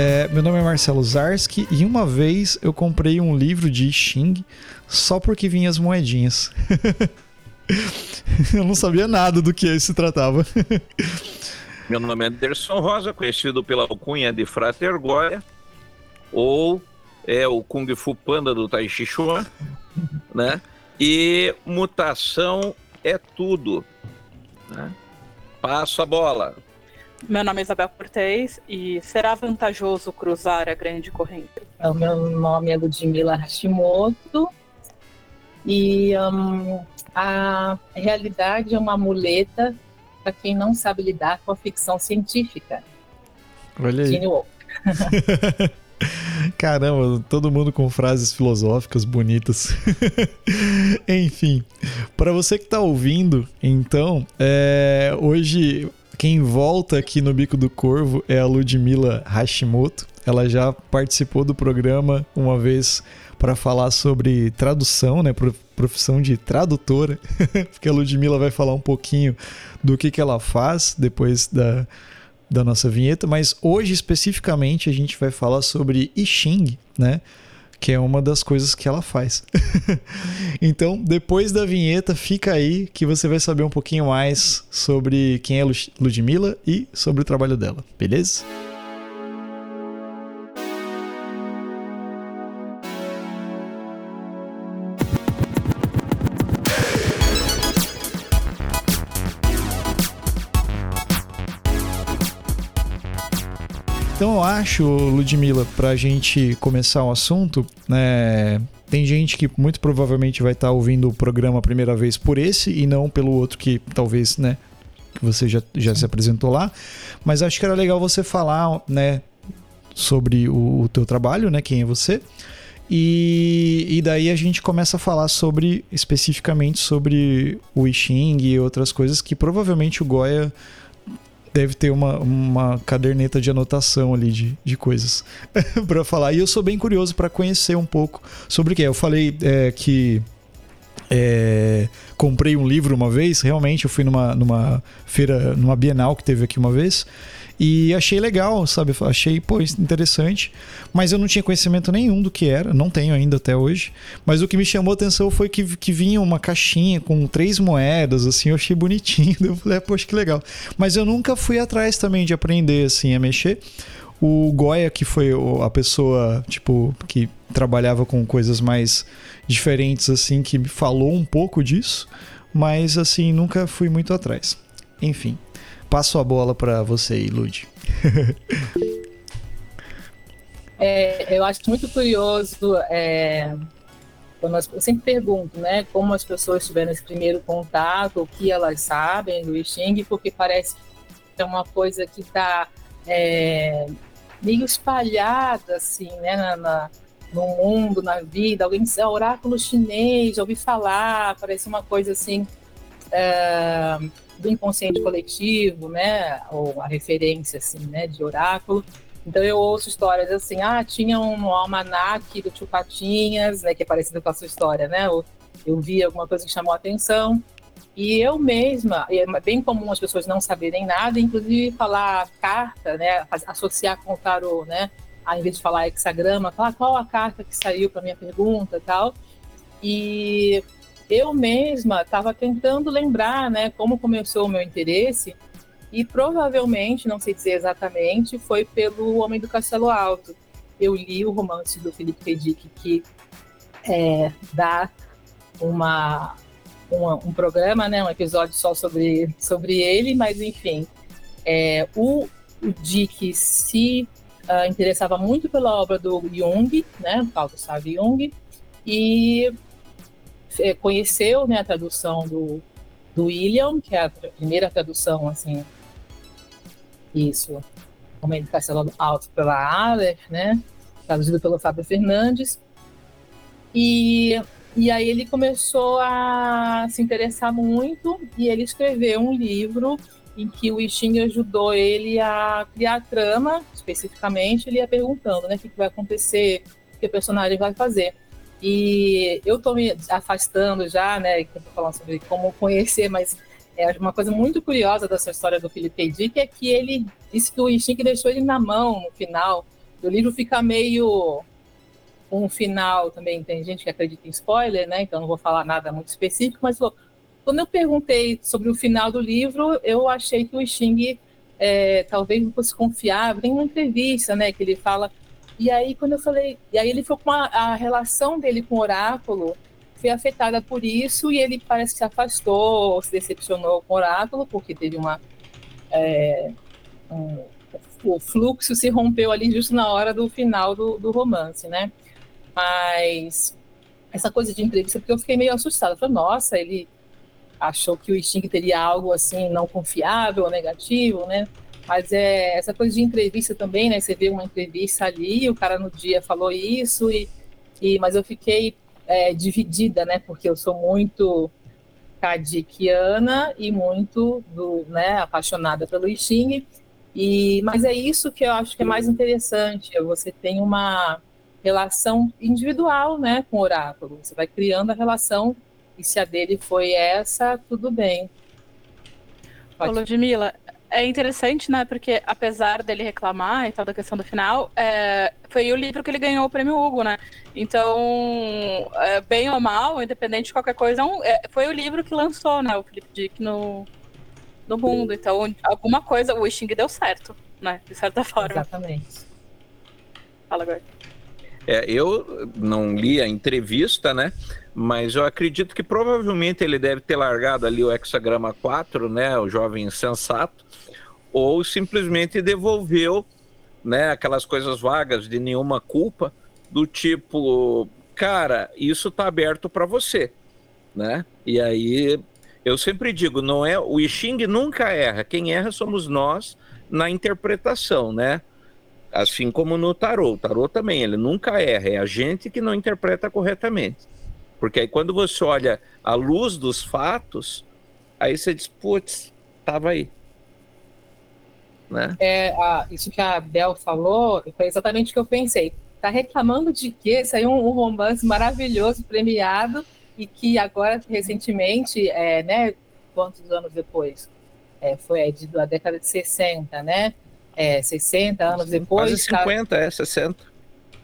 É, meu nome é Marcelo Zarski e uma vez eu comprei um livro de Xing só porque vinha as moedinhas. eu não sabia nada do que se tratava. meu nome é Anderson Rosa, conhecido pela alcunha de Frater Goya, ou é o Kung Fu Panda do Tai Chi Chuan, né? E mutação é tudo. Né? Passo a bola. Meu nome é Isabel Cortez e será vantajoso cruzar a grande corrente? O meu nome é Ludmila Hashimoto e um, a realidade é uma muleta para quem não sabe lidar com a ficção científica. Olha aí. Caramba, todo mundo com frases filosóficas bonitas. Enfim, para você que está ouvindo, então, é, hoje quem volta aqui no Bico do Corvo é a Ludmila Hashimoto. Ela já participou do programa uma vez para falar sobre tradução, né, profissão de tradutora, porque a Ludmila vai falar um pouquinho do que, que ela faz depois da, da nossa vinheta, mas hoje especificamente a gente vai falar sobre I Ching, né? Que é uma das coisas que ela faz. então, depois da vinheta, fica aí que você vai saber um pouquinho mais sobre quem é Ludmilla e sobre o trabalho dela, beleza? Então eu acho, Ludmilla, pra gente começar o assunto, né, tem gente que muito provavelmente vai estar tá ouvindo o programa a primeira vez por esse e não pelo outro que talvez, né, que você já, já se apresentou lá. Mas acho que era legal você falar, né, sobre o, o teu trabalho, né, quem é você. E, e daí a gente começa a falar sobre, especificamente sobre o I Ching e outras coisas que provavelmente o Goya deve ter uma, uma caderneta de anotação ali de, de coisas para falar. E eu sou bem curioso para conhecer um pouco sobre o que é. Eu falei é, que é, comprei um livro uma vez, realmente eu fui numa, numa feira, numa Bienal que teve aqui uma vez. E achei legal, sabe? Achei, pô, interessante. Mas eu não tinha conhecimento nenhum do que era, não tenho ainda até hoje. Mas o que me chamou a atenção foi que, que vinha uma caixinha com três moedas, assim, eu achei bonitinho. Eu falei, ah, poxa, que legal. Mas eu nunca fui atrás também de aprender, assim, a mexer. O Goya, que foi a pessoa, tipo, que trabalhava com coisas mais diferentes, assim, que me falou um pouco disso. Mas, assim, nunca fui muito atrás. Enfim. Passo a bola para você Lud. é, eu acho muito curioso. É, as, eu sempre pergunto, né, como as pessoas tiveram esse primeiro contato, o que elas sabem do Xing, porque parece que é uma coisa que está é, meio espalhada, assim, né, na, na, no mundo, na vida. Alguém diz, ah, oráculo chinês, ouvi falar, parece uma coisa assim. É, do inconsciente coletivo, né, ou a referência assim, né, de oráculo. Então eu ouço histórias assim, ah, tinha um almanaque do Tio Patinhas, né, que é parecido com a sua história, né? Eu, vi alguma coisa que chamou a atenção. E eu mesma, é bem comum as pessoas não saberem nada, inclusive falar carta, né, associar com o tarô, né? Ao invés de falar hexagrama, falar qual a carta que saiu para minha pergunta tal. E eu mesma estava tentando lembrar, né, como começou o meu interesse e provavelmente, não sei dizer exatamente, foi pelo Homem do Castelo Alto. Eu li o romance do Felipe Redick que é, dá uma, uma, um programa, né, um episódio só sobre, sobre ele, mas enfim, é, o, o Dick se uh, interessava muito pela obra do Jung, né, Carl Gustav Jung, e é, conheceu né, a tradução do, do William, que é a primeira tradução, assim, isso, Homem de Castelo Alto pela Aleph, né, traduzido pelo Fábio Fernandes, e, e aí ele começou a se interessar muito e ele escreveu um livro em que o Xing ajudou ele a criar a trama, especificamente, ele ia perguntando, né, o que, que vai acontecer, o que o personagem vai fazer. E eu estou me afastando já, né? Que eu tô falando sobre como conhecer, mas é uma coisa muito curiosa dessa história do Felipe Dick é que ele disse que o Instinct deixou ele na mão no final, o livro fica meio um final também. Tem gente que acredita em spoiler, né? Então não vou falar nada muito específico, mas quando eu perguntei sobre o final do livro, eu achei que o Xing é, talvez não fosse confiável. Tem uma entrevista, né, que ele fala. E aí quando eu falei, e aí ele foi com a, a relação dele com o oráculo foi afetada por isso e ele parece que se afastou, se decepcionou com o oráculo porque teve uma é, um, o fluxo se rompeu ali justo na hora do final do, do romance, né? Mas essa coisa de entrevista, porque eu fiquei meio assustada. Eu falei, nossa, ele achou que o Sting teria algo assim não confiável negativo, né? Mas é essa coisa de entrevista também, né? Você vê uma entrevista ali, o cara no dia falou isso, e, e mas eu fiquei é, dividida, né? Porque eu sou muito kadikiana e muito do, né, apaixonada pelo Xing. E, mas é isso que eu acho que é mais interessante. Você tem uma relação individual, né, com o oráculo. Você vai criando a relação e se a dele foi essa, tudo bem. Pode. Ô, Ludmilla, é interessante, né? Porque apesar dele reclamar e tal da questão do final, é, foi o livro que ele ganhou o prêmio Hugo, né? Então, é, bem ou mal, independente de qualquer coisa, é, foi o livro que lançou, né? O Felipe Dick no, no mundo. Então, alguma coisa, o Wishing deu certo, né? De certa forma. Exatamente. Fala agora. É, eu não li a entrevista, né? Mas eu acredito que provavelmente ele deve ter largado ali o hexagrama 4, né? O jovem insensato, ou simplesmente devolveu, né? Aquelas coisas vagas de nenhuma culpa, do tipo, cara, isso tá aberto para você, né? E aí eu sempre digo, não é o I Ching nunca erra, quem erra somos nós na interpretação, né? Assim como no tarô. O tarô também, ele nunca erra. É a gente que não interpreta corretamente. Porque aí quando você olha a luz dos fatos, aí você diz, putz, estava aí. Né? É, a, isso que a Bel falou foi exatamente o que eu pensei. Tá reclamando de quê? Saiu um, um romance maravilhoso, premiado, e que agora, recentemente, é, né, quantos anos depois? É, foi é, de, da década de 60, né? é, 60 anos depois. Quase 50, tá, é, 60.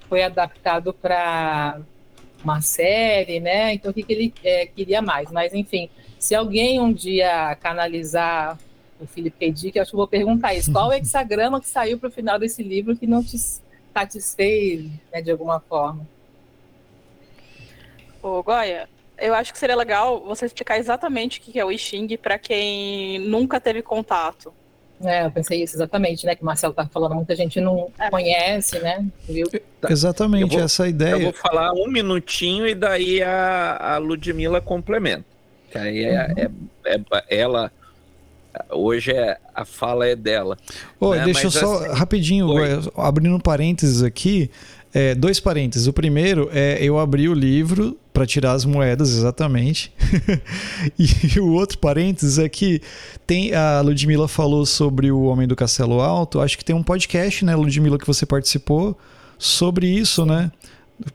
Foi adaptado para uma série, né? Então o que, que ele é, queria mais? Mas enfim, se alguém um dia canalizar o Felipe K. Dick, eu acho que vou perguntar isso. Qual é o hexagrama que saiu para o final desse livro que não te satisfez né, de alguma forma? Ô, Goya, eu acho que seria legal você explicar exatamente o que é o I Ching para quem nunca teve contato. É, eu pensei isso exatamente, né? Que o Marcelo tá falando, muita gente não é. conhece, né? Viu? Tá. Exatamente, vou, essa ideia. Eu vou falar um minutinho e daí a, a Ludmilla complementa. Que aí é, uhum. é, é, ela. Hoje é, a fala é dela. Oh, né? Deixa Mas eu só, assim, rapidinho, abrindo parênteses aqui, é, dois parênteses. O primeiro é eu abri o livro para tirar as moedas, exatamente. e o outro parênteses é que tem a Ludmilla falou sobre o Homem do Castelo Alto. Acho que tem um podcast, né, Ludmilla, que você participou sobre isso, né?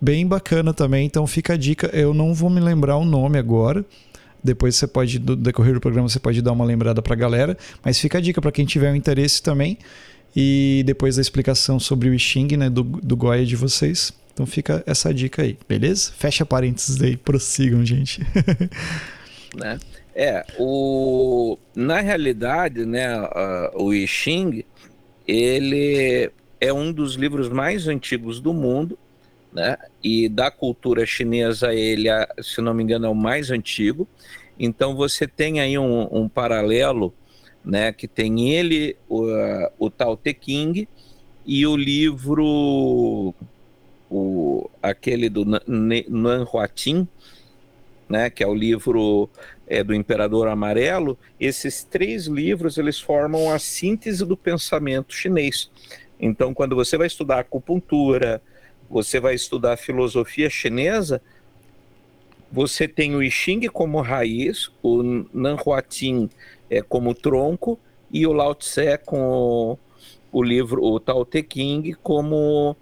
Bem bacana também. Então fica a dica. Eu não vou me lembrar o nome agora. Depois você pode, do decorrer do programa, você pode dar uma lembrada para a galera. Mas fica a dica para quem tiver um interesse também e depois a explicação sobre o Xing, né, do, do Goya de vocês. Então fica essa dica aí, beleza? Fecha parênteses aí, prossigam, gente. né? É, o, na realidade, né, o I Ching, ele é um dos livros mais antigos do mundo, né? E da cultura chinesa ele, se não me engano, é o mais antigo. Então você tem aí um, um paralelo né, que tem ele, o, o Tao Te King, e o livro, o, aquele do Nan Huatin, né, que é o livro é, do Imperador Amarelo, esses três livros eles formam a síntese do pensamento chinês. Então, quando você vai estudar acupuntura, você vai estudar filosofia chinesa, você tem o I Ching como raiz, o Nanhuatin é, como tronco e o Lao Tse com o, o livro, o Tao Te King, como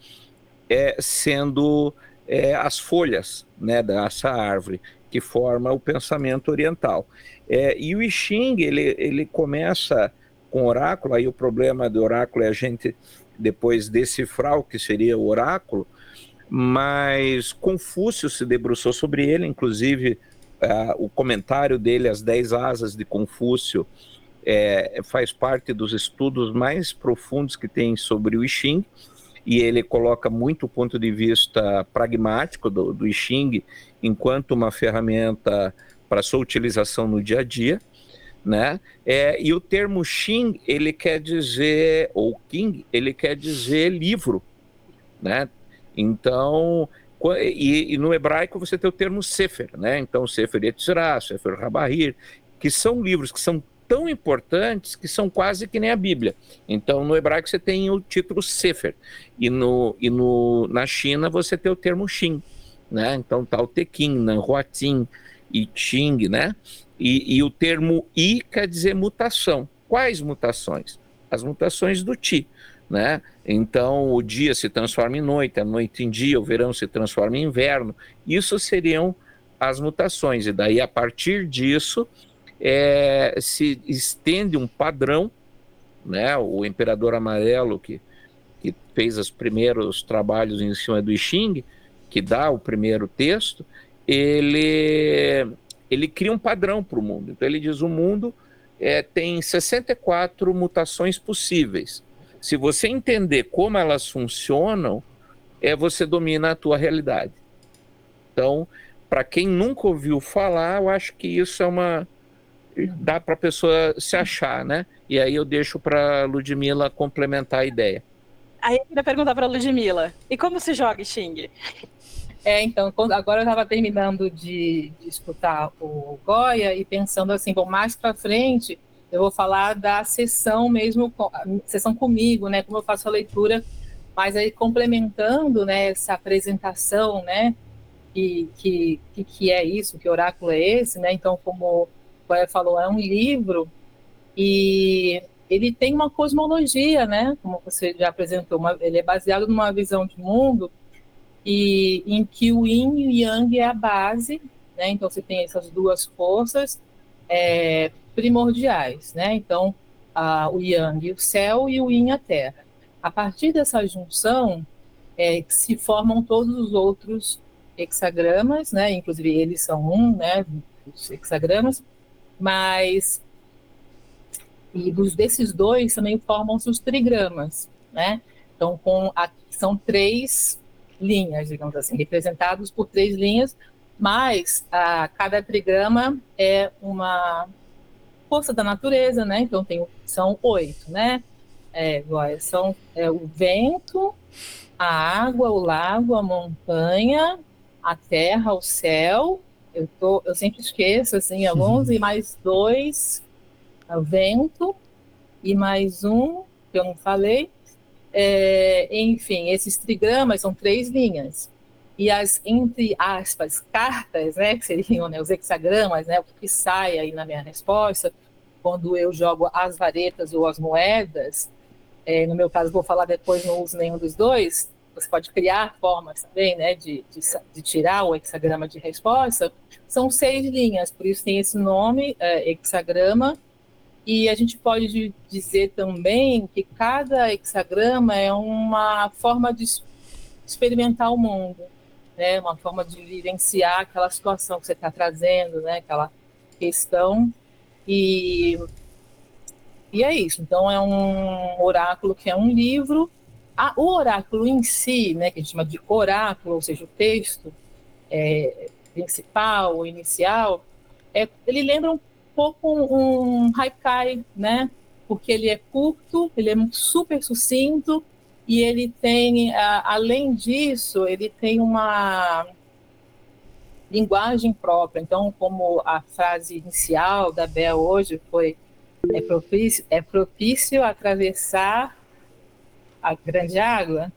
é, sendo é, as folhas né, dessa árvore que forma o pensamento oriental. É, e o I Ching, ele, ele começa com oráculo, aí o problema do oráculo é a gente depois decifrar o que seria o oráculo, mas Confúcio se debruçou sobre ele, inclusive uh, o comentário dele, As Dez Asas de Confúcio, é, faz parte dos estudos mais profundos que tem sobre o I Ching, e ele coloca muito o ponto de vista pragmático do, do enquanto uma ferramenta para sua utilização no dia a dia, né? É, e o termo Xing, ele quer dizer, ou King, ele quer dizer livro, né? Então, e, e, no hebraico você tem o termo Sefer, né? Então, Sefer Yetzirah, Sefer Rabahir, que são livros que são tão importantes que são quase que nem a Bíblia. Então, no hebraico você tem o título Sefer, e, no, e no, na China você tem o termo Xin, né? Então tá o Tekin, Nanhuatin e Xing, né? E, e o termo I quer dizer mutação. Quais mutações? As mutações do Ti, né? Então o dia se transforma em noite, a noite em dia, o verão se transforma em inverno. Isso seriam as mutações. E daí, a partir disso, é, se estende um padrão, né? O Imperador Amarelo, que, que fez os primeiros trabalhos em cima do I Ching, que dá o primeiro texto, ele, ele cria um padrão para o mundo. Então ele diz: o mundo é, tem 64 mutações possíveis. Se você entender como elas funcionam, é você domina a tua realidade. Então, para quem nunca ouviu falar, eu acho que isso é uma dá para a pessoa se achar, né? E aí eu deixo para Ludmila complementar a ideia. Aí eu queria perguntar para Ludmila, e como se joga Xing? É, então, agora eu estava terminando de, de, escutar o Goya e pensando assim, bom, mais para frente eu vou falar da sessão mesmo, sessão comigo, né, como eu faço a leitura, mas aí complementando, né, essa apresentação, né, que, que, que é isso, que oráculo é esse, né, então como o Goya falou, é um livro e ele tem uma cosmologia, né, como você já apresentou, uma, ele é baseado numa visão de mundo e em que o yin e o yang é a base, né? Então você tem essas duas forças é, primordiais, né? Então a, o yang o céu e o yin a terra. A partir dessa junção é, se formam todos os outros hexagramas, né? Inclusive eles são um, né? Os hexagramas, mas e dos desses dois também formam-se os trigramas, né? Então com a, são três linhas, digamos assim, representados por três linhas, mas a, cada trigrama é uma força da natureza, né? Então tem, são oito, né? É, são é, o vento, a água, o lago, a montanha, a terra, o céu. Eu, tô, eu sempre esqueço, assim, alguns, uhum. e mais dois, o vento, e mais um, que eu não falei, é, enfim, esses trigramas são três linhas. E as, entre aspas, cartas, né, que seriam né, os hexagramas, né, o que sai aí na minha resposta, quando eu jogo as varetas ou as moedas, é, no meu caso, vou falar depois, não uso nenhum dos dois, você pode criar formas também, né, de, de, de, tirar o hexagrama de resposta, são seis linhas, por isso tem esse nome, é, hexagrama, e a gente pode dizer também que cada hexagrama é uma forma de experimentar o mundo, né? Uma forma de vivenciar aquela situação que você está trazendo, né? Aquela questão e e é isso. Então é um oráculo que é um livro. Ah, o oráculo em si, né? Que a gente chama de oráculo, ou seja, o texto é, principal, inicial, é, ele lembra um pouco um, um haikai, né? Porque ele é curto, ele é super sucinto e ele tem, além disso, ele tem uma linguagem própria. Então, como a frase inicial da Bel hoje foi é propício, é propício atravessar a grande água,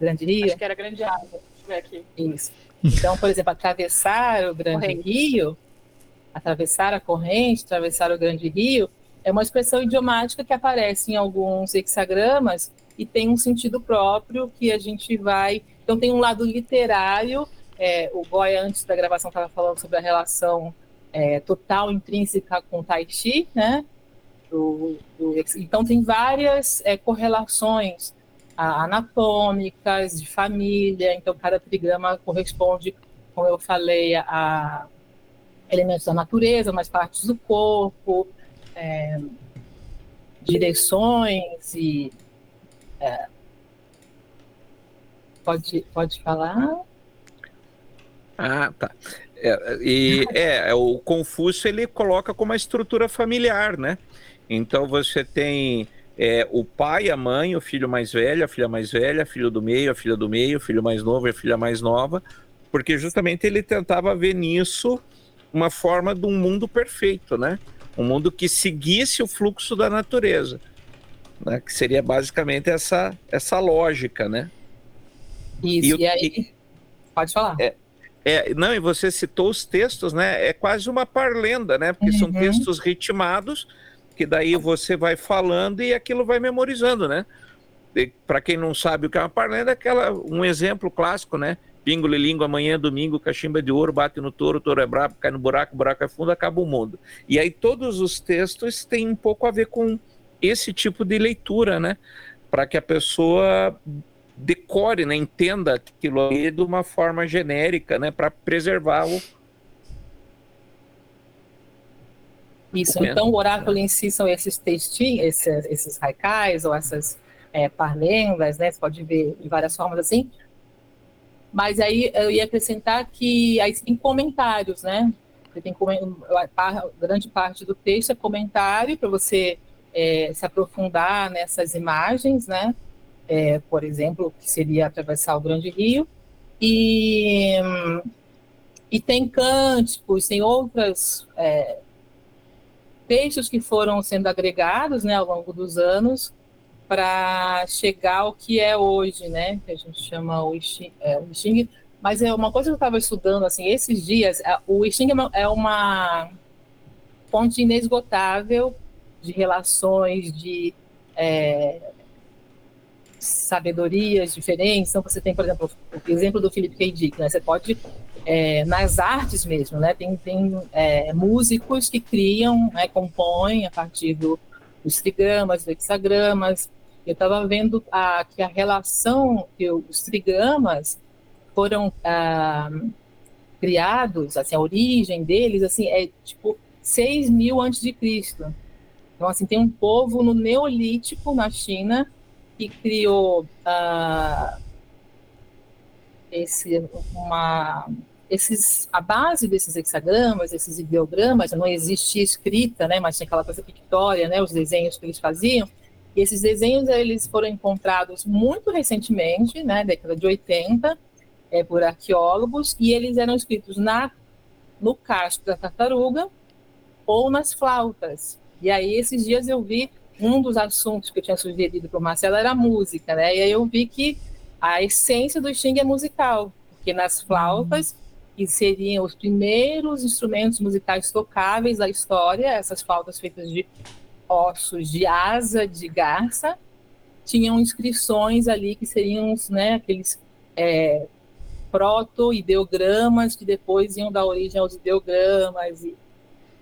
grande rio. Acho que era grande água. Deixa eu ver aqui. Isso. Então, por exemplo, atravessar o grande Corrente. rio atravessar a corrente, atravessar o grande rio, é uma expressão idiomática que aparece em alguns hexagramas e tem um sentido próprio que a gente vai. Então, tem um lado literário. É, o Goya, antes da gravação, estava falando sobre a relação é, total intrínseca com Tai Chi, né? Do, do, então, tem várias é, correlações anatômicas, de família. Então, cada trigrama corresponde, como eu falei, a elementos da natureza, mais partes do corpo, é, direções e. É, pode, pode falar? Ah, tá. É, e é, o Confúcio ele coloca como uma estrutura familiar, né? Então você tem é, o pai, a mãe, o filho mais velho, a filha mais velha, filho do meio, a filha do meio, o filho mais novo a filha mais nova, porque justamente ele tentava ver nisso uma forma de um mundo perfeito, né? Um mundo que seguisse o fluxo da natureza, né? Que seria basicamente essa essa lógica, né? Isso. E, e aí, pode falar. É, é, não, e você citou os textos, né? É quase uma parlenda, né? Porque uhum. são textos ritmados, que daí você vai falando e aquilo vai memorizando, né? Para quem não sabe o que é uma parlenda, é aquela, um exemplo clássico, né? Pingo, lilingo, amanhã, é domingo, cachimba de ouro, bate no touro, touro é brabo, cai no buraco, buraco é fundo, acaba o mundo. E aí todos os textos têm um pouco a ver com esse tipo de leitura, né? Para que a pessoa decore, né, entenda aquilo ali de uma forma genérica, né, para preservar o Isso, então o oráculo em si são esses textinhos, esses, esses haikais ou essas é, parlendas, né, você pode ver de várias formas assim, mas aí eu ia acrescentar que aí tem comentários, né, você tem grande parte do texto é comentário para você é, se aprofundar nessas imagens, né, é, por exemplo, que seria atravessar o Grande Rio, e, e tem cânticos, tem outras é, textos que foram sendo agregados né, ao longo dos anos para chegar ao que é hoje, né, que a gente chama o Xing, é, mas é uma coisa que eu estava estudando assim esses dias, o Xing é, é uma fonte inesgotável de relações, de é, sabedorias diferentes. Então, você tem, por exemplo, o exemplo do Philip K. Dick, né? Você pode, é, nas artes mesmo, né? Tem, tem é, músicos que criam, né, compõem a partir do, dos trigramas, dos hexagramas. Eu estava vendo a, que a relação que os trigramas foram ah, criados, assim, a origem deles, assim, é tipo 6 mil antes de Cristo. Então, assim, tem um povo no Neolítico, na China, que criou uh, esse, uma, esses, a base desses hexagramas, esses ideogramas, não existia escrita, né, mas tinha aquela coisa pictória, né, os desenhos que eles faziam. E esses desenhos eles foram encontrados muito recentemente, né, década de 80, é, por arqueólogos, e eles eram escritos na, no casco da tartaruga ou nas flautas. E aí, esses dias eu vi um dos assuntos que eu tinha sugerido para o Marcelo era a música, né? E aí eu vi que a essência do Xing é musical, porque nas flautas, que seriam os primeiros instrumentos musicais tocáveis da história, essas flautas feitas de ossos de asa de garça, tinham inscrições ali que seriam né, aqueles é, proto-ideogramas que depois iam dar origem aos ideogramas e,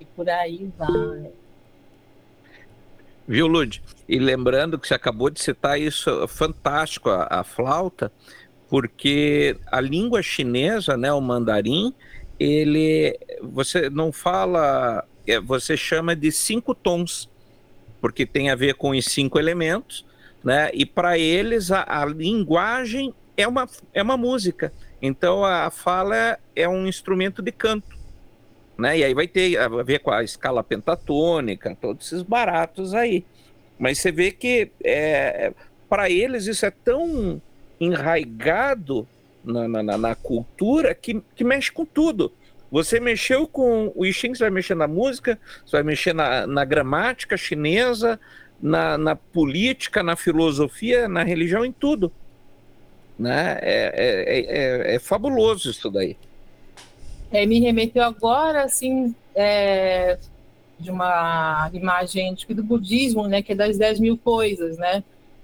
e por aí vai. Viu, Lud? E lembrando que você acabou de citar isso, fantástico, a, a flauta, porque a língua chinesa, né, o mandarim, ele, você não fala, é, você chama de cinco tons, porque tem a ver com os cinco elementos, né? E para eles a, a, linguagem é uma, é uma música. Então a fala é um instrumento de canto né? E aí vai ter a ver com a escala pentatônica, todos esses baratos aí. Mas você vê que é, para eles isso é tão enraigado na, na, na, cultura que, que mexe com tudo. Você mexeu com o I Ching, você vai mexer na música, você vai mexer na, na gramática chinesa, na, na política, na filosofia, na religião, em tudo. Né? É, é, é, é fabuloso isso daí é, me remeteu agora, assim, é, de uma imagem tipo, do budismo, né, que é das 10 mil coisas, né?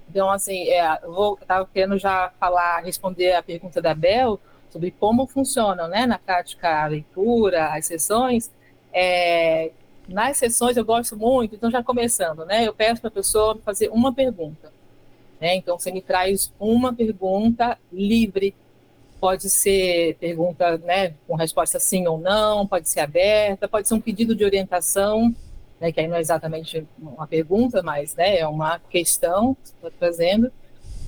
Então, assim, é, eu vou, estava querendo já falar, responder a pergunta da Bel sobre como funcionam, né, na prática a leitura, as sessões. É, nas sessões eu gosto muito, então já começando, né, eu peço para a pessoa fazer uma pergunta. Né? Então, você me traz uma pergunta livre. Pode ser pergunta né, com resposta sim ou não, pode ser aberta, pode ser um pedido de orientação, né, que aí não é exatamente uma pergunta, mas né, é uma questão que está trazendo.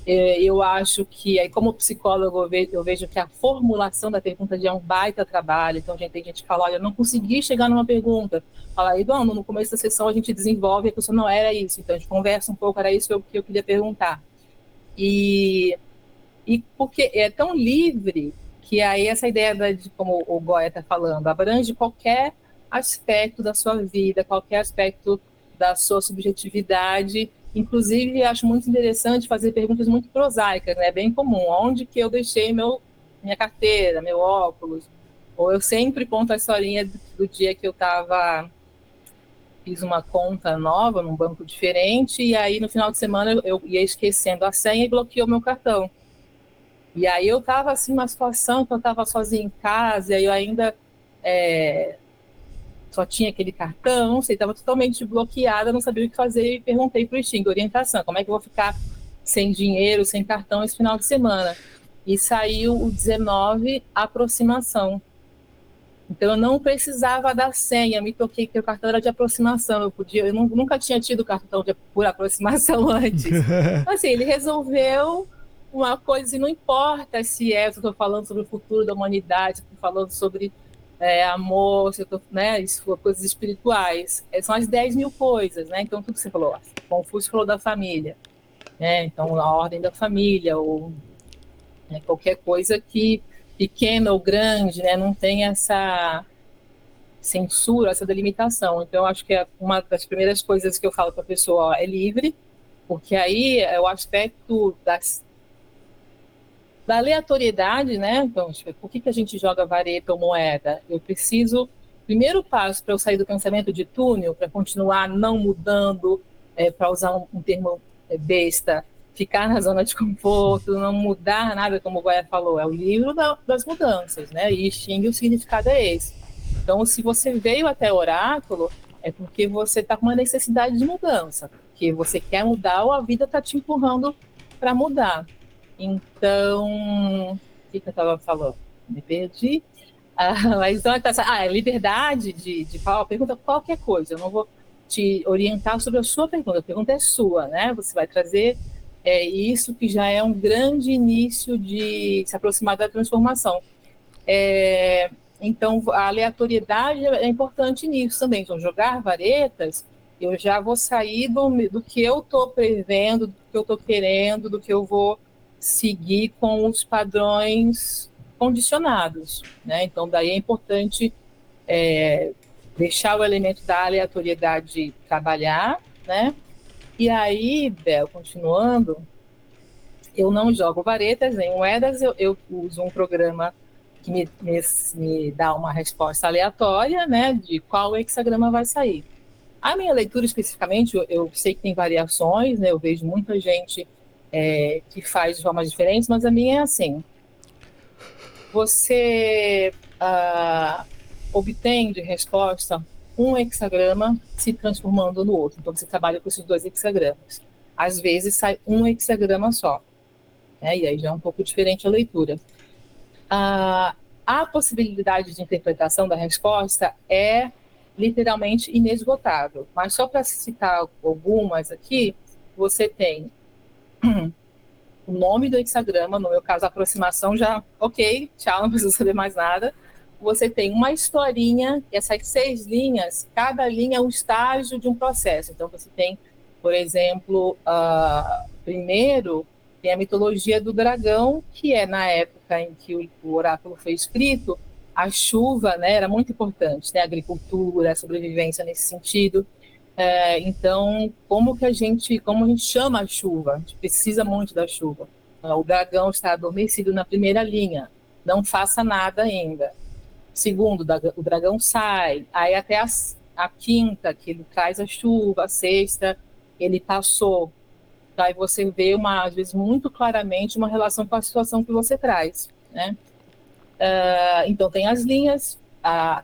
É, eu acho que, aí, como psicólogo, eu vejo, eu vejo, que a formulação da pergunta já é um baita trabalho. Então, gente, tem gente que fala: olha, eu não consegui chegar numa pergunta. Fala, Eduardo, no começo da sessão a gente desenvolve, a pessoa não era isso. Então, a gente conversa um pouco, era isso que eu, que eu queria perguntar. E, e porque é tão livre que aí essa ideia de, como o Goya está falando, abrange qualquer aspecto da sua vida, qualquer aspecto da sua subjetividade Inclusive, acho muito interessante fazer perguntas muito prosaicas, né? Bem comum. Onde que eu deixei meu, minha carteira, meu óculos? Ou eu sempre conto a historinha do dia que eu estava fiz uma conta nova num banco diferente e aí no final de semana eu ia esquecendo a senha e bloqueou meu cartão. E aí eu estava assim numa situação que eu estava sozinha em casa e aí eu ainda é, só tinha aquele cartão, não sei, estava totalmente bloqueada, não sabia o que fazer e perguntei para o Sting, orientação, como é que eu vou ficar sem dinheiro, sem cartão esse final de semana? E saiu o 19, aproximação. Então eu não precisava da senha, me toquei que o cartão era de aproximação, eu podia, eu nunca tinha tido cartão de, por aproximação antes. Então, assim, ele resolveu uma coisa, e não importa se é, eu estou falando sobre o futuro da humanidade, estou falando sobre é, amor, né, isso, coisas espirituais. É, são as 10 mil coisas, né? Então, tudo que você falou, Confúcio falou da família, né? Então, a ordem da família, ou né, qualquer coisa que, pequena ou grande, né, não tem essa censura, essa delimitação. Então, eu acho que é uma das primeiras coisas que eu falo para a pessoa ó, é livre, porque aí é o aspecto das da aleatoriedade, né? Então, tipo, por que, que a gente joga vareta ou moeda? Eu preciso, primeiro passo para eu sair do pensamento de túnel, para continuar não mudando, é, para usar um, um termo é, besta, ficar na zona de conforto, não mudar nada, como o Goya falou, é o livro da, das mudanças, né? E Xing, o significado é esse. Então, se você veio até o oráculo, é porque você está com uma necessidade de mudança, porque você quer mudar ou a vida está te empurrando para mudar. Então, o que, eu estava falando? Me perdi. Ah, mas então, tá, ah, liberdade de, de falar, pergunta qualquer coisa. Eu não vou te orientar sobre a sua pergunta. A pergunta é sua, né? Você vai trazer é, isso que já é um grande início de se aproximar da transformação. É, então, a aleatoriedade é importante nisso também. Então, jogar varetas, eu já vou sair do, do que eu estou prevendo, do que eu estou querendo, do que eu vou seguir com os padrões condicionados. Né? Então, daí é importante é, deixar o elemento da aleatoriedade trabalhar, né? E aí, Bel, continuando, eu não jogo varetas nem moedas, eu, eu uso um programa que me, me, me, dá uma resposta aleatória, né, de qual hexagrama vai sair. A minha leitura especificamente, eu, eu sei que tem variações, né, eu vejo muita gente é, que faz de formas diferentes, mas a minha é assim. Você ah, obtém de resposta um hexagrama se transformando no outro. Então você trabalha com esses dois hexagramas. Às vezes sai um hexagrama só. Né? E aí já é um pouco diferente a leitura. Ah, a possibilidade de interpretação da resposta é literalmente inesgotável. Mas só para citar algumas aqui, você tem o nome do hexagrama, no meu caso, a aproximação já, ok, tchau, não preciso saber mais nada. Você tem uma historinha, essas seis linhas, cada linha é um estágio de um processo. Então, você tem, por exemplo, uh, primeiro, tem a mitologia do dragão, que é na época em que o, o oráculo foi escrito, a chuva né, era muito importante, né, a agricultura, a sobrevivência nesse sentido. É, então, como que a gente, como a gente chama a chuva? A gente precisa muito da chuva. O dragão está adormecido na primeira linha, não faça nada ainda. Segundo, o dragão sai, aí até a, a quinta, que ele traz a chuva, a sexta, ele passou. Aí você vê, uma, às vezes, muito claramente uma relação com a situação que você traz. Né? Uh, então, tem as linhas, a,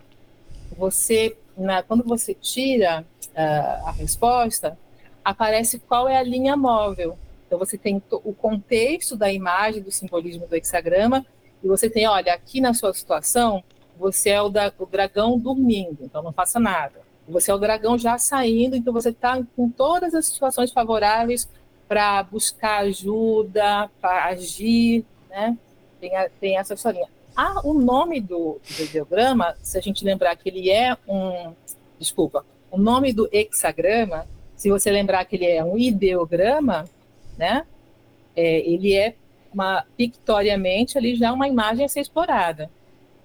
você, na, quando você tira uh, a resposta, aparece qual é a linha móvel. Então você tem o contexto da imagem, do simbolismo do hexagrama, e você tem, olha, aqui na sua situação, você é o, da, o dragão dormindo, então não faça nada. Você é o dragão já saindo, então você está com todas as situações favoráveis para buscar ajuda, para agir, né? Tem, a, tem essa historinha. Ah, o nome do, do ideograma, se a gente lembrar que ele é um. Desculpa, o nome do hexagrama, se você lembrar que ele é um ideograma, né? É, ele é uma pictoriamente ali já uma imagem a ser explorada.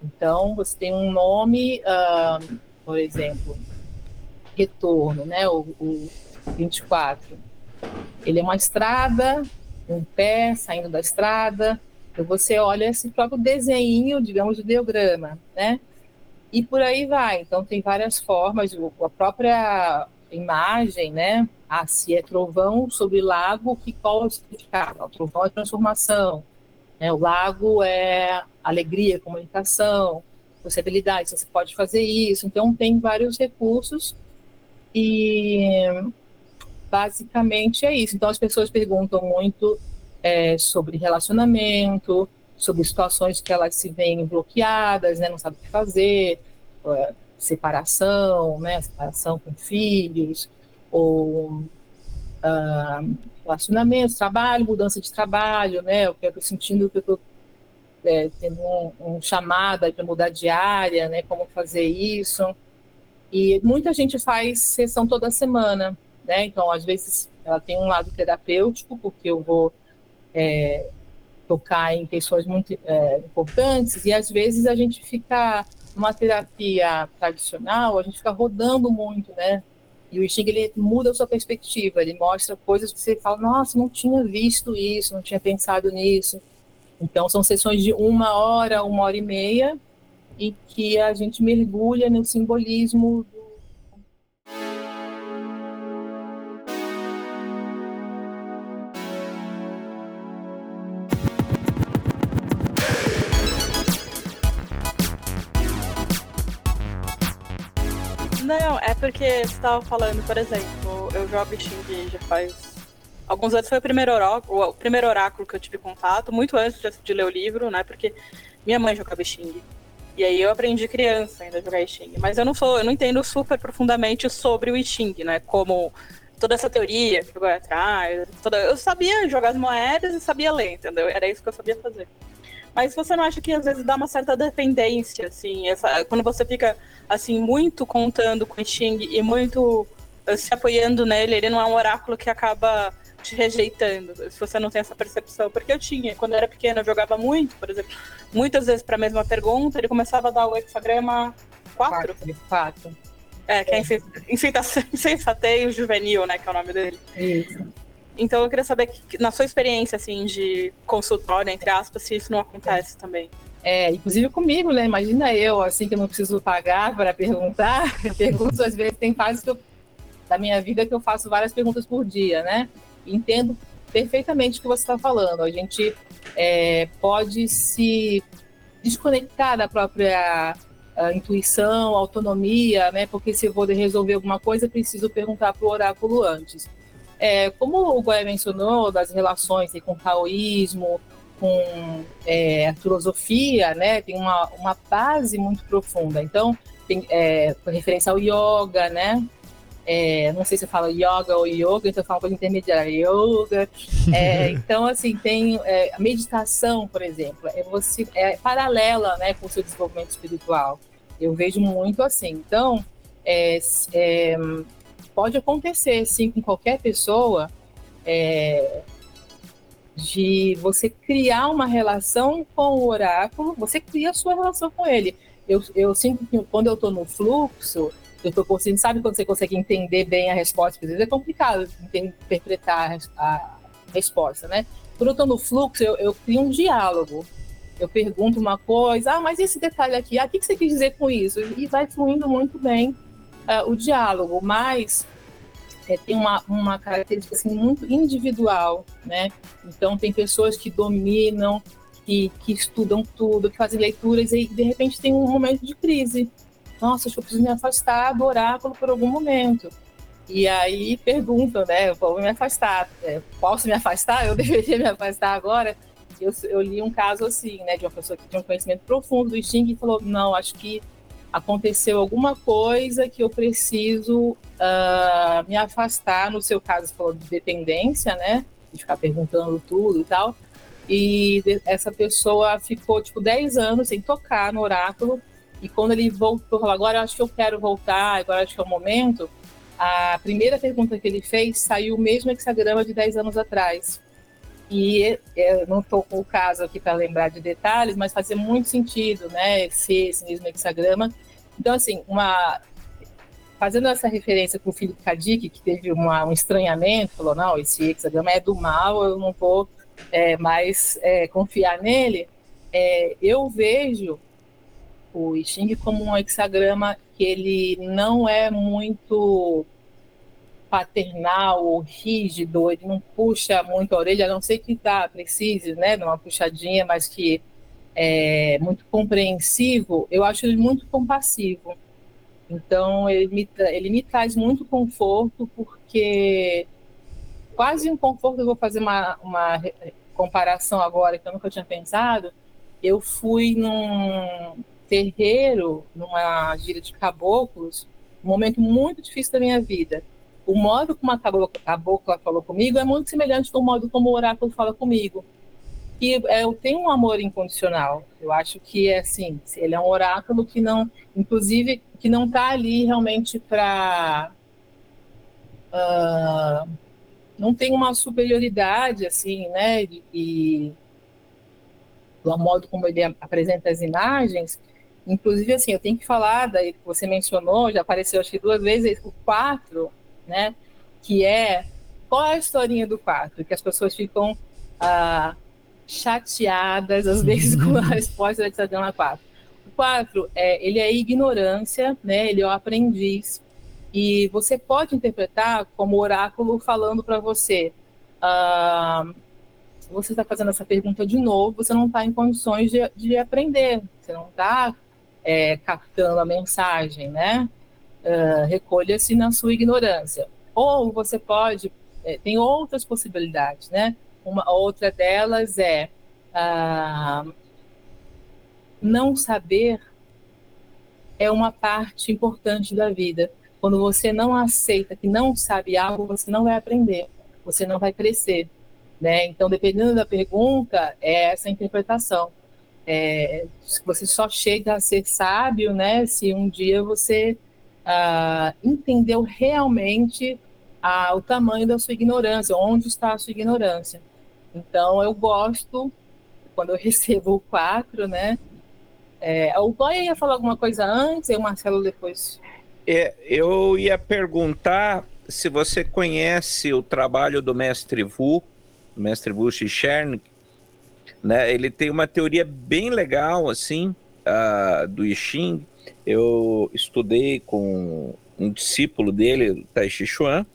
Então você tem um nome, uh, por exemplo, retorno, né? O, o 24. Ele é uma estrada, um pé saindo da estrada. Então você olha esse próprio desenho, digamos, do ideograma, né? E por aí vai. Então tem várias formas. A própria imagem, né? Ah, se é trovão sobre lago, que qual é o significado? O trovão é transformação. Né? O lago é alegria, comunicação, possibilidades. Você pode fazer isso. Então tem vários recursos e basicamente é isso. Então as pessoas perguntam muito é, sobre relacionamento, sobre situações que elas se veem bloqueadas, né? Não sabem o que fazer. É, separação, né, separação com filhos, ou uh, relacionamentos, trabalho, mudança de trabalho, né, eu quero sentindo que eu estou é, tendo um, um chamado para mudar de área, né, como fazer isso, e muita gente faz sessão toda semana, né, então às vezes ela tem um lado terapêutico, porque eu vou é, tocar em pessoas muito é, importantes, e às vezes a gente fica uma terapia tradicional, a gente fica rodando muito, né? E o Xing, ele muda a sua perspectiva, ele mostra coisas que você fala, nossa, não tinha visto isso, não tinha pensado nisso. Então, são sessões de uma hora, uma hora e meia, em que a gente mergulha no simbolismo porque você estava falando, por exemplo, eu jogo Xing já faz alguns anos. Foi o primeiro oráculo, o primeiro oráculo que eu tive contato, muito antes de, ler o livro, né? Porque minha mãe jogava Xing. E aí eu aprendi criança ainda a jogar Xing. Mas eu não sou, eu não entendo super profundamente sobre o Xing, né? Como toda essa teoria que vai atrás. Toda... Eu sabia jogar as moedas e sabia ler, entendeu? Era isso que eu sabia fazer. Mas você não acha que às vezes dá uma certa dependência, assim, essa, quando você fica assim muito contando com o Xing e muito uh, se apoiando nele, ele não é um oráculo que acaba te rejeitando, se você não tem essa percepção. Porque eu tinha, quando eu era pequena, eu jogava muito, por exemplo, muitas vezes para a mesma pergunta, ele começava a dar o hexagrama 4. 4. É, que é, é insensatez juvenil, né, que é o nome dele. Isso. Então eu queria saber, que, na sua experiência, assim, de consultório, entre aspas, se isso não acontece também. É, inclusive comigo, né? Imagina eu, assim, que eu não preciso pagar para perguntar. Pergunto, às vezes, tem fases eu, da minha vida que eu faço várias perguntas por dia, né? Entendo perfeitamente o que você está falando. A gente é, pode se desconectar da própria intuição, autonomia, né? Porque se eu vou resolver alguma coisa, preciso perguntar para o oráculo antes. É, como o Goya mencionou, das relações com o taoísmo, com é, a filosofia, né, tem uma, uma base muito profunda. Então, tem é, referência ao yoga, né? É, não sei se fala yoga ou yoga, então eu falo coisa intermediária, yoga. É, então, assim, tem é, a meditação, por exemplo, é, você, é paralela né, com o seu desenvolvimento espiritual. Eu vejo muito assim. Então, é, é, pode acontecer, sim, com qualquer pessoa, é, de você criar uma relação com o oráculo, você cria a sua relação com ele. Eu, eu sinto que quando eu estou no fluxo, eu estou conseguindo, sabe quando você consegue entender bem a resposta? Às vezes é complicado interpretar a resposta, né? Quando eu estou no fluxo, eu, eu, crio um diálogo. Eu pergunto uma coisa, ah, mas esse detalhe aqui, ah, o que você quis dizer com isso? E vai fluindo muito bem uh, o diálogo, mas é, tem uma, uma característica assim, muito individual, né? Então tem pessoas que dominam, que, que estudam tudo, que fazem leituras e de repente tem um momento de crise. Nossa, acho que eu preciso me afastar do oráculo por algum momento. E aí perguntam, né? Vou me afastar. É, posso me afastar? Eu deveria me afastar agora? Eu, eu, li um caso assim, né? De uma pessoa que tinha um conhecimento profundo do Xing e falou: não, acho que aconteceu alguma coisa que eu preciso uh, me afastar. No seu caso, falou de dependência, né? De ficar perguntando tudo e tal. E essa pessoa ficou, tipo, 10 anos sem tocar no oráculo. E quando ele voltou, falou, agora acho que eu quero voltar, agora acho que é o momento. A primeira pergunta que ele fez saiu o mesmo hexagrama de 10 anos atrás. E eu não estou com o caso aqui para lembrar de detalhes, mas fazia muito sentido, né, ser esse mesmo hexagrama. Então, assim, uma, fazendo essa referência com o Filipe Kadik, que teve uma, um estranhamento, falou, não, esse hexagrama é do mal, eu não vou é, mais é, confiar nele, é, eu vejo o I Ching como um hexagrama que ele não é muito paternal ou rígido, ele não puxa muito a orelha, a não ser que tá, precise, né, de uma puxadinha, mas que é muito compreensivo, eu acho ele muito compassivo. Então, ele me, ele me traz muito conforto, porque quase um conforto, eu vou fazer uma, uma comparação agora que eu nunca tinha pensado. Eu fui num terreiro, numa gira de caboclos, um momento muito difícil da minha vida. O modo como a cabocla falou comigo é muito semelhante com o modo como o oráculo fala comigo. E é, eu tenho um amor incondicional. Eu acho que é assim, ele é um oráculo que não, inclusive, que não está ali realmente para uh, ah, não tem uma superioridade, assim, né? E do modo como ele apresenta as imagens. Inclusive, assim, eu tenho que falar, daí que você mencionou, já apareceu acho que duas vezes, o 4, né? Que é. Qual é a historinha do 4? Que as pessoas ficam ah, chateadas, às vezes, com a resposta da Hexagrama 4. O 4, é, ele é ignorância, né? Ele é o aprendiz e você pode interpretar como oráculo falando para você: ah, você está fazendo essa pergunta de novo, você não está em condições de, de, aprender, você não está é, captando a mensagem, né? Uh, Recolha-se na sua ignorância. Ou você pode, é, tem outras possibilidades, né? Uma outra delas é uh, não saber é uma parte importante da vida. Quando você não aceita que não sabe algo, você não vai aprender, você não vai crescer. Né? Então, dependendo da pergunta, é essa interpretação. É, você só chega a ser sábio né, se um dia você ah, entendeu realmente o tamanho da sua ignorância, onde está a sua ignorância. Então, eu gosto, quando eu recebo o 4, né? É, o Goya ia falar alguma coisa antes, e o Marcelo depois é, eu ia perguntar se você conhece o trabalho do mestre Wu, mestre Wu Xichern, né? Ele tem uma teoria bem legal, assim, uh, do I Ching. Eu estudei com um discípulo dele, Tai Chi Chuan,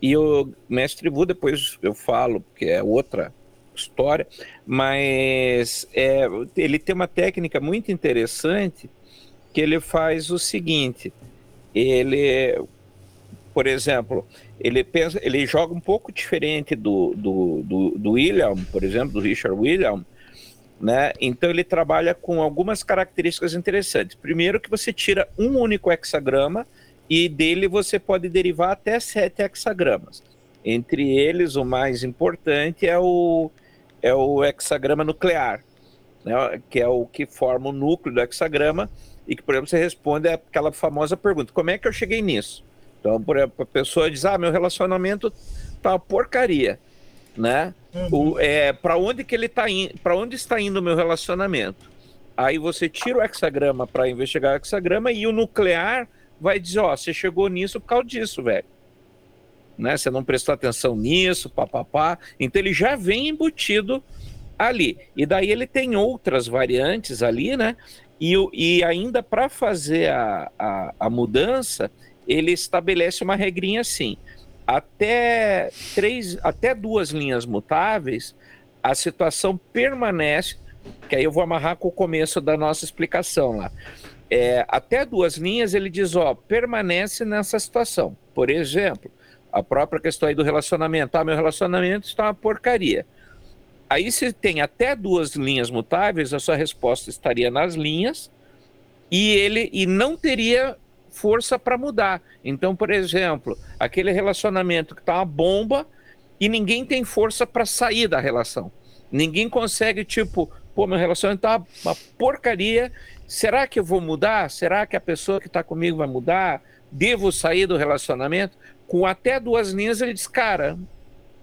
e o mestre Wu, depois eu falo, porque é outra história, mas é, ele tem uma técnica muito interessante que ele faz o seguinte: ele, por exemplo, ele pensa, ele joga um pouco diferente do, do, do, do William, por exemplo, do Richard William, né? Então ele trabalha com algumas características interessantes. Primeiro que você tira um único hexagrama e dele você pode derivar até sete hexagramas. Entre eles, o mais importante é o, é o hexagrama nuclear, né? que é o que forma o núcleo do hexagrama e que, por exemplo, você responde aquela famosa pergunta: como é que eu cheguei nisso? Então, por exemplo, a pessoa diz: ah, meu relacionamento tá uma porcaria, né? Uhum. é, para onde que ele tá indo? Para onde está indo o meu relacionamento? Aí você tira o hexagrama para investigar o hexagrama e o nuclear vai dizer: ó, você chegou nisso por causa disso, velho. Né? Você não prestou atenção nisso, papapá. Então ele já vem embutido ali. E daí ele tem outras variantes ali, né? E, e ainda para fazer a, a, a, mudança, ele estabelece uma regrinha assim: até, três, até duas linhas mutáveis, a situação permanece. Que aí eu vou amarrar com o começo da nossa explicação lá. é, até duas linhas ele diz, ó, permanece nessa situação. Por exemplo, a própria questão aí do relacionamento. Ah, meu relacionamento está uma porcaria. Aí se tem até duas linhas mutáveis, a sua resposta estaria nas linhas e ele e não teria força para mudar. Então, por exemplo, aquele relacionamento que está uma bomba e ninguém tem força para sair da relação. Ninguém consegue, tipo, pô, meu relacionamento tá uma porcaria. Será que eu vou mudar? Será que a pessoa que está comigo vai mudar? Devo sair do relacionamento? Com até duas linhas, ele diz, cara,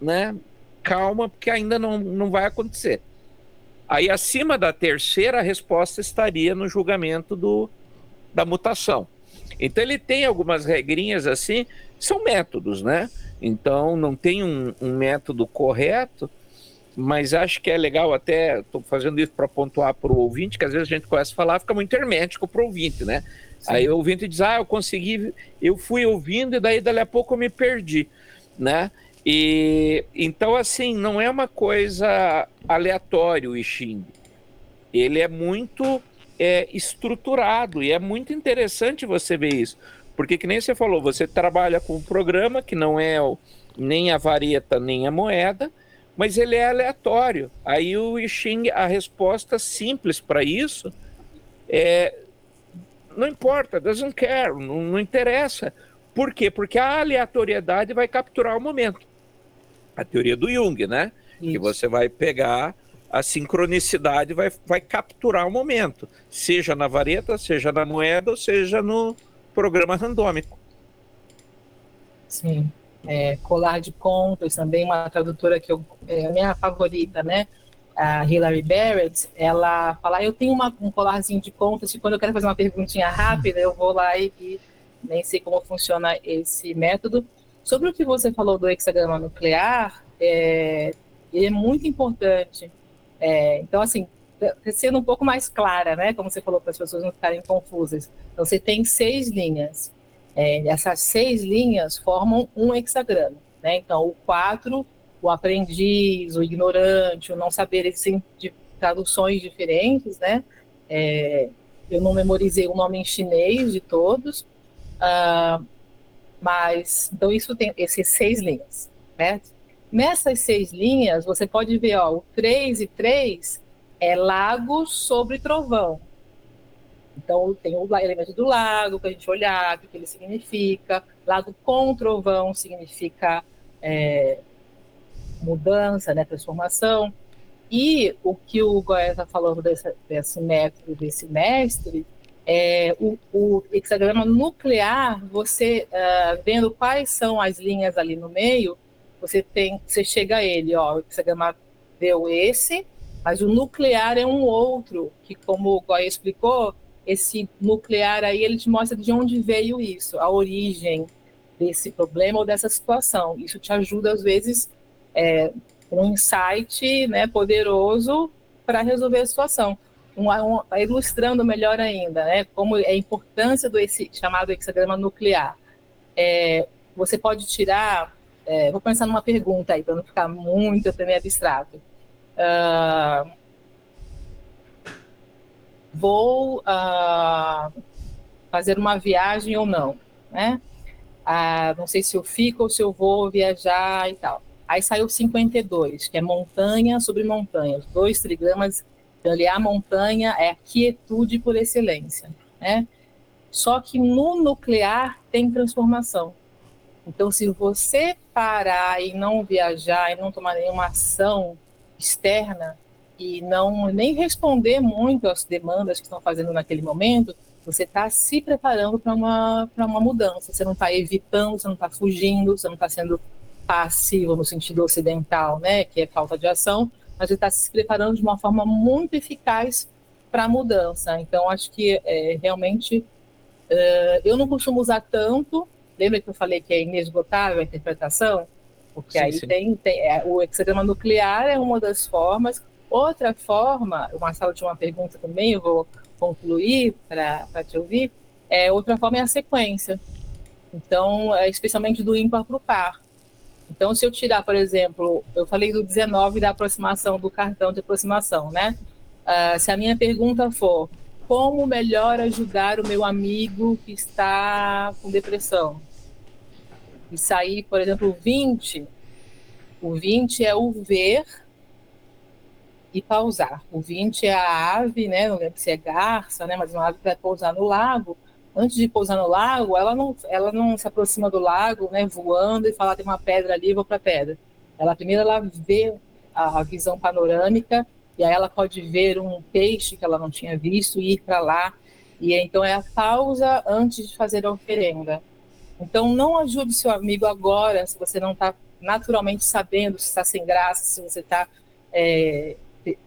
né? Calma, porque ainda não, não vai acontecer. Aí, acima da terceira, a resposta estaria no julgamento do, da mutação. Então, ele tem algumas regrinhas assim, são métodos, né? Então, não tem um, um método correto, mas acho que é legal até, estou fazendo isso para pontuar para o ouvinte, que às vezes a gente começa a falar, fica muito hermético para o ouvinte, né? Sim. Aí o ouvinte diz, ah, eu consegui, eu fui ouvindo e daí dali a pouco eu me perdi, né? E então assim, não é uma coisa aleatória o Xing. Ele é muito é, estruturado e é muito interessante você ver isso. Porque que nem você falou, você trabalha com um programa que não é nem a vareta nem a moeda, mas ele é aleatório. Aí o Xing, a resposta simples para isso é não importa, doesn't care, não, não interessa. Por quê? Porque a aleatoriedade vai capturar o momento. A teoria do Jung, né? Isso. Que você vai pegar a sincronicidade vai, vai capturar o momento, seja na vareta, seja na moeda, ou seja no programa randômico. Sim é, Colar de Contos, também uma tradutora que eu, é a minha favorita, né? A Hilary Barrett, ela fala, eu tenho uma, um colarzinho de contos e quando eu quero fazer uma perguntinha rápida, eu vou lá e, e nem sei como funciona esse método. Sobre o que você falou do hexagrama nuclear, é, é muito importante. É, então, assim, sendo um pouco mais clara, né? Como você falou, para as pessoas não ficarem confusas. Então, você tem seis linhas. É, essas seis linhas formam um hexagrama. Né? Então, o quatro, o aprendiz, o ignorante, o não saber, eles têm traduções diferentes, né? É, eu não memorizei o nome em chinês de todos, uh, mas então isso tem esses seis linhas, né? Nessas seis linhas, você pode ver, ó, o 3 e 3 é lago sobre trovão. Então, tem o elemento do lago para a gente olhar, o que ele significa. Lago com trovão significa é, mudança, né, transformação. E o que o Goiás está falando desse, desse método, desse mestre, é o, o hexagrama nuclear, você uh, vendo quais são as linhas ali no meio, você tem, você chega a ele, ó, o hexagrama deu esse, mas o nuclear é um outro, que como o Goya explicou, esse nuclear aí, ele te mostra de onde veio isso, a origem desse problema ou dessa situação. Isso te ajuda, às vezes, é, um insight né, poderoso para resolver a situação. Um, um, ilustrando melhor ainda, né, como é a importância do esse chamado hexagrama nuclear. É, você pode tirar, é, vou pensar numa pergunta aí, para não ficar muito também abstrato. Uh, vou uh, fazer uma viagem ou não, né? Uh, não sei se eu fico ou se eu vou viajar e tal. Aí saiu 52, que é montanha sobre montanha, os dois trigramas. Então, ali a montanha é a quietude por excelência, né? Só que no nuclear tem transformação. Então, se você parar e não viajar e não tomar nenhuma ação externa, e não nem responder muito às demandas que estão fazendo naquele momento, você está se preparando para uma, uma mudança. Você não está evitando, você não está fugindo, você não está sendo passivo no sentido ocidental, né, que é falta de ação, mas você está se preparando de uma forma muito eficaz para a mudança. Então, acho que é, realmente uh, eu não costumo usar tanto. Lembra que eu falei que é inesgotável a interpretação? Porque sim, aí sim. tem, tem é, o hexagrama nuclear é uma das formas, Outra forma, o Marcelo tinha uma pergunta também, eu vou concluir para te ouvir. É, outra forma é a sequência. Então, é, especialmente do ímpar para o par. Então, se eu tirar, por exemplo, eu falei do 19 da aproximação do cartão de aproximação, né? Uh, se a minha pergunta for como melhor ajudar o meu amigo que está com depressão. E sair, por exemplo, o 20. O 20 é o ver e pausar. O 20 é a ave, né? Não lembro se é garça, né? Mas uma ave vai pousar no lago. Antes de pousar no lago, ela não, ela não se aproxima do lago, né? Voando e fala tem uma pedra ali, vou para a pedra. Ela primeiro ela vê a visão panorâmica e aí ela pode ver um peixe que ela não tinha visto e ir para lá. E então é a pausa antes de fazer a oferenda. Então não ajude seu amigo agora se você não está naturalmente sabendo se está sem graça, se você está é,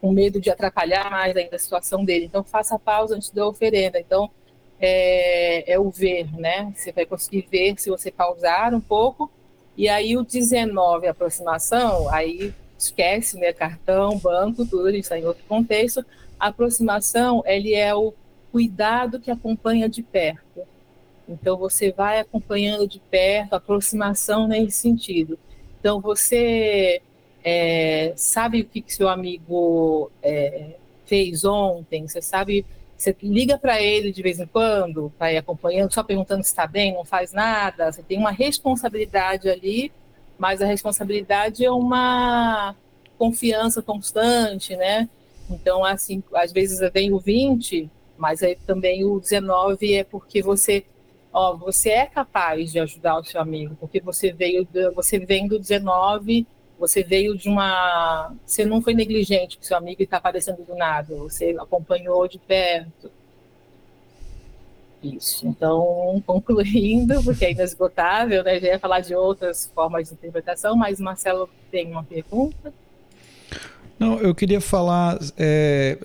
com medo de atrapalhar mais ainda a situação dele. Então faça a pausa antes da oferenda. Então é, é o ver, né? Você vai conseguir ver se você pausar um pouco. E aí o 19, a aproximação, aí esquece, né? Cartão, banco, tudo, a gente está em outro contexto. A aproximação, ele é o cuidado que acompanha de perto. Então, você vai acompanhando de perto, aproximação nesse sentido. Então, você é, sabe o que, que seu amigo é, fez ontem, você sabe, você liga para ele de vez em quando, para ir acompanhando, só perguntando se está bem, não faz nada, você tem uma responsabilidade ali mas a responsabilidade é uma confiança constante, né? Então, assim, às vezes vem o 20, mas aí também o 19 é porque você, ó, você é capaz de ajudar o seu amigo, porque você veio, você vem do 19, você veio de uma, você não foi negligente com seu amigo e está aparecendo do nada, você acompanhou de perto, isso. Então, concluindo, porque é inesgotável, né? Já ia falar de outras formas de interpretação, mas Marcelo tem uma pergunta. Não, eu queria falar é,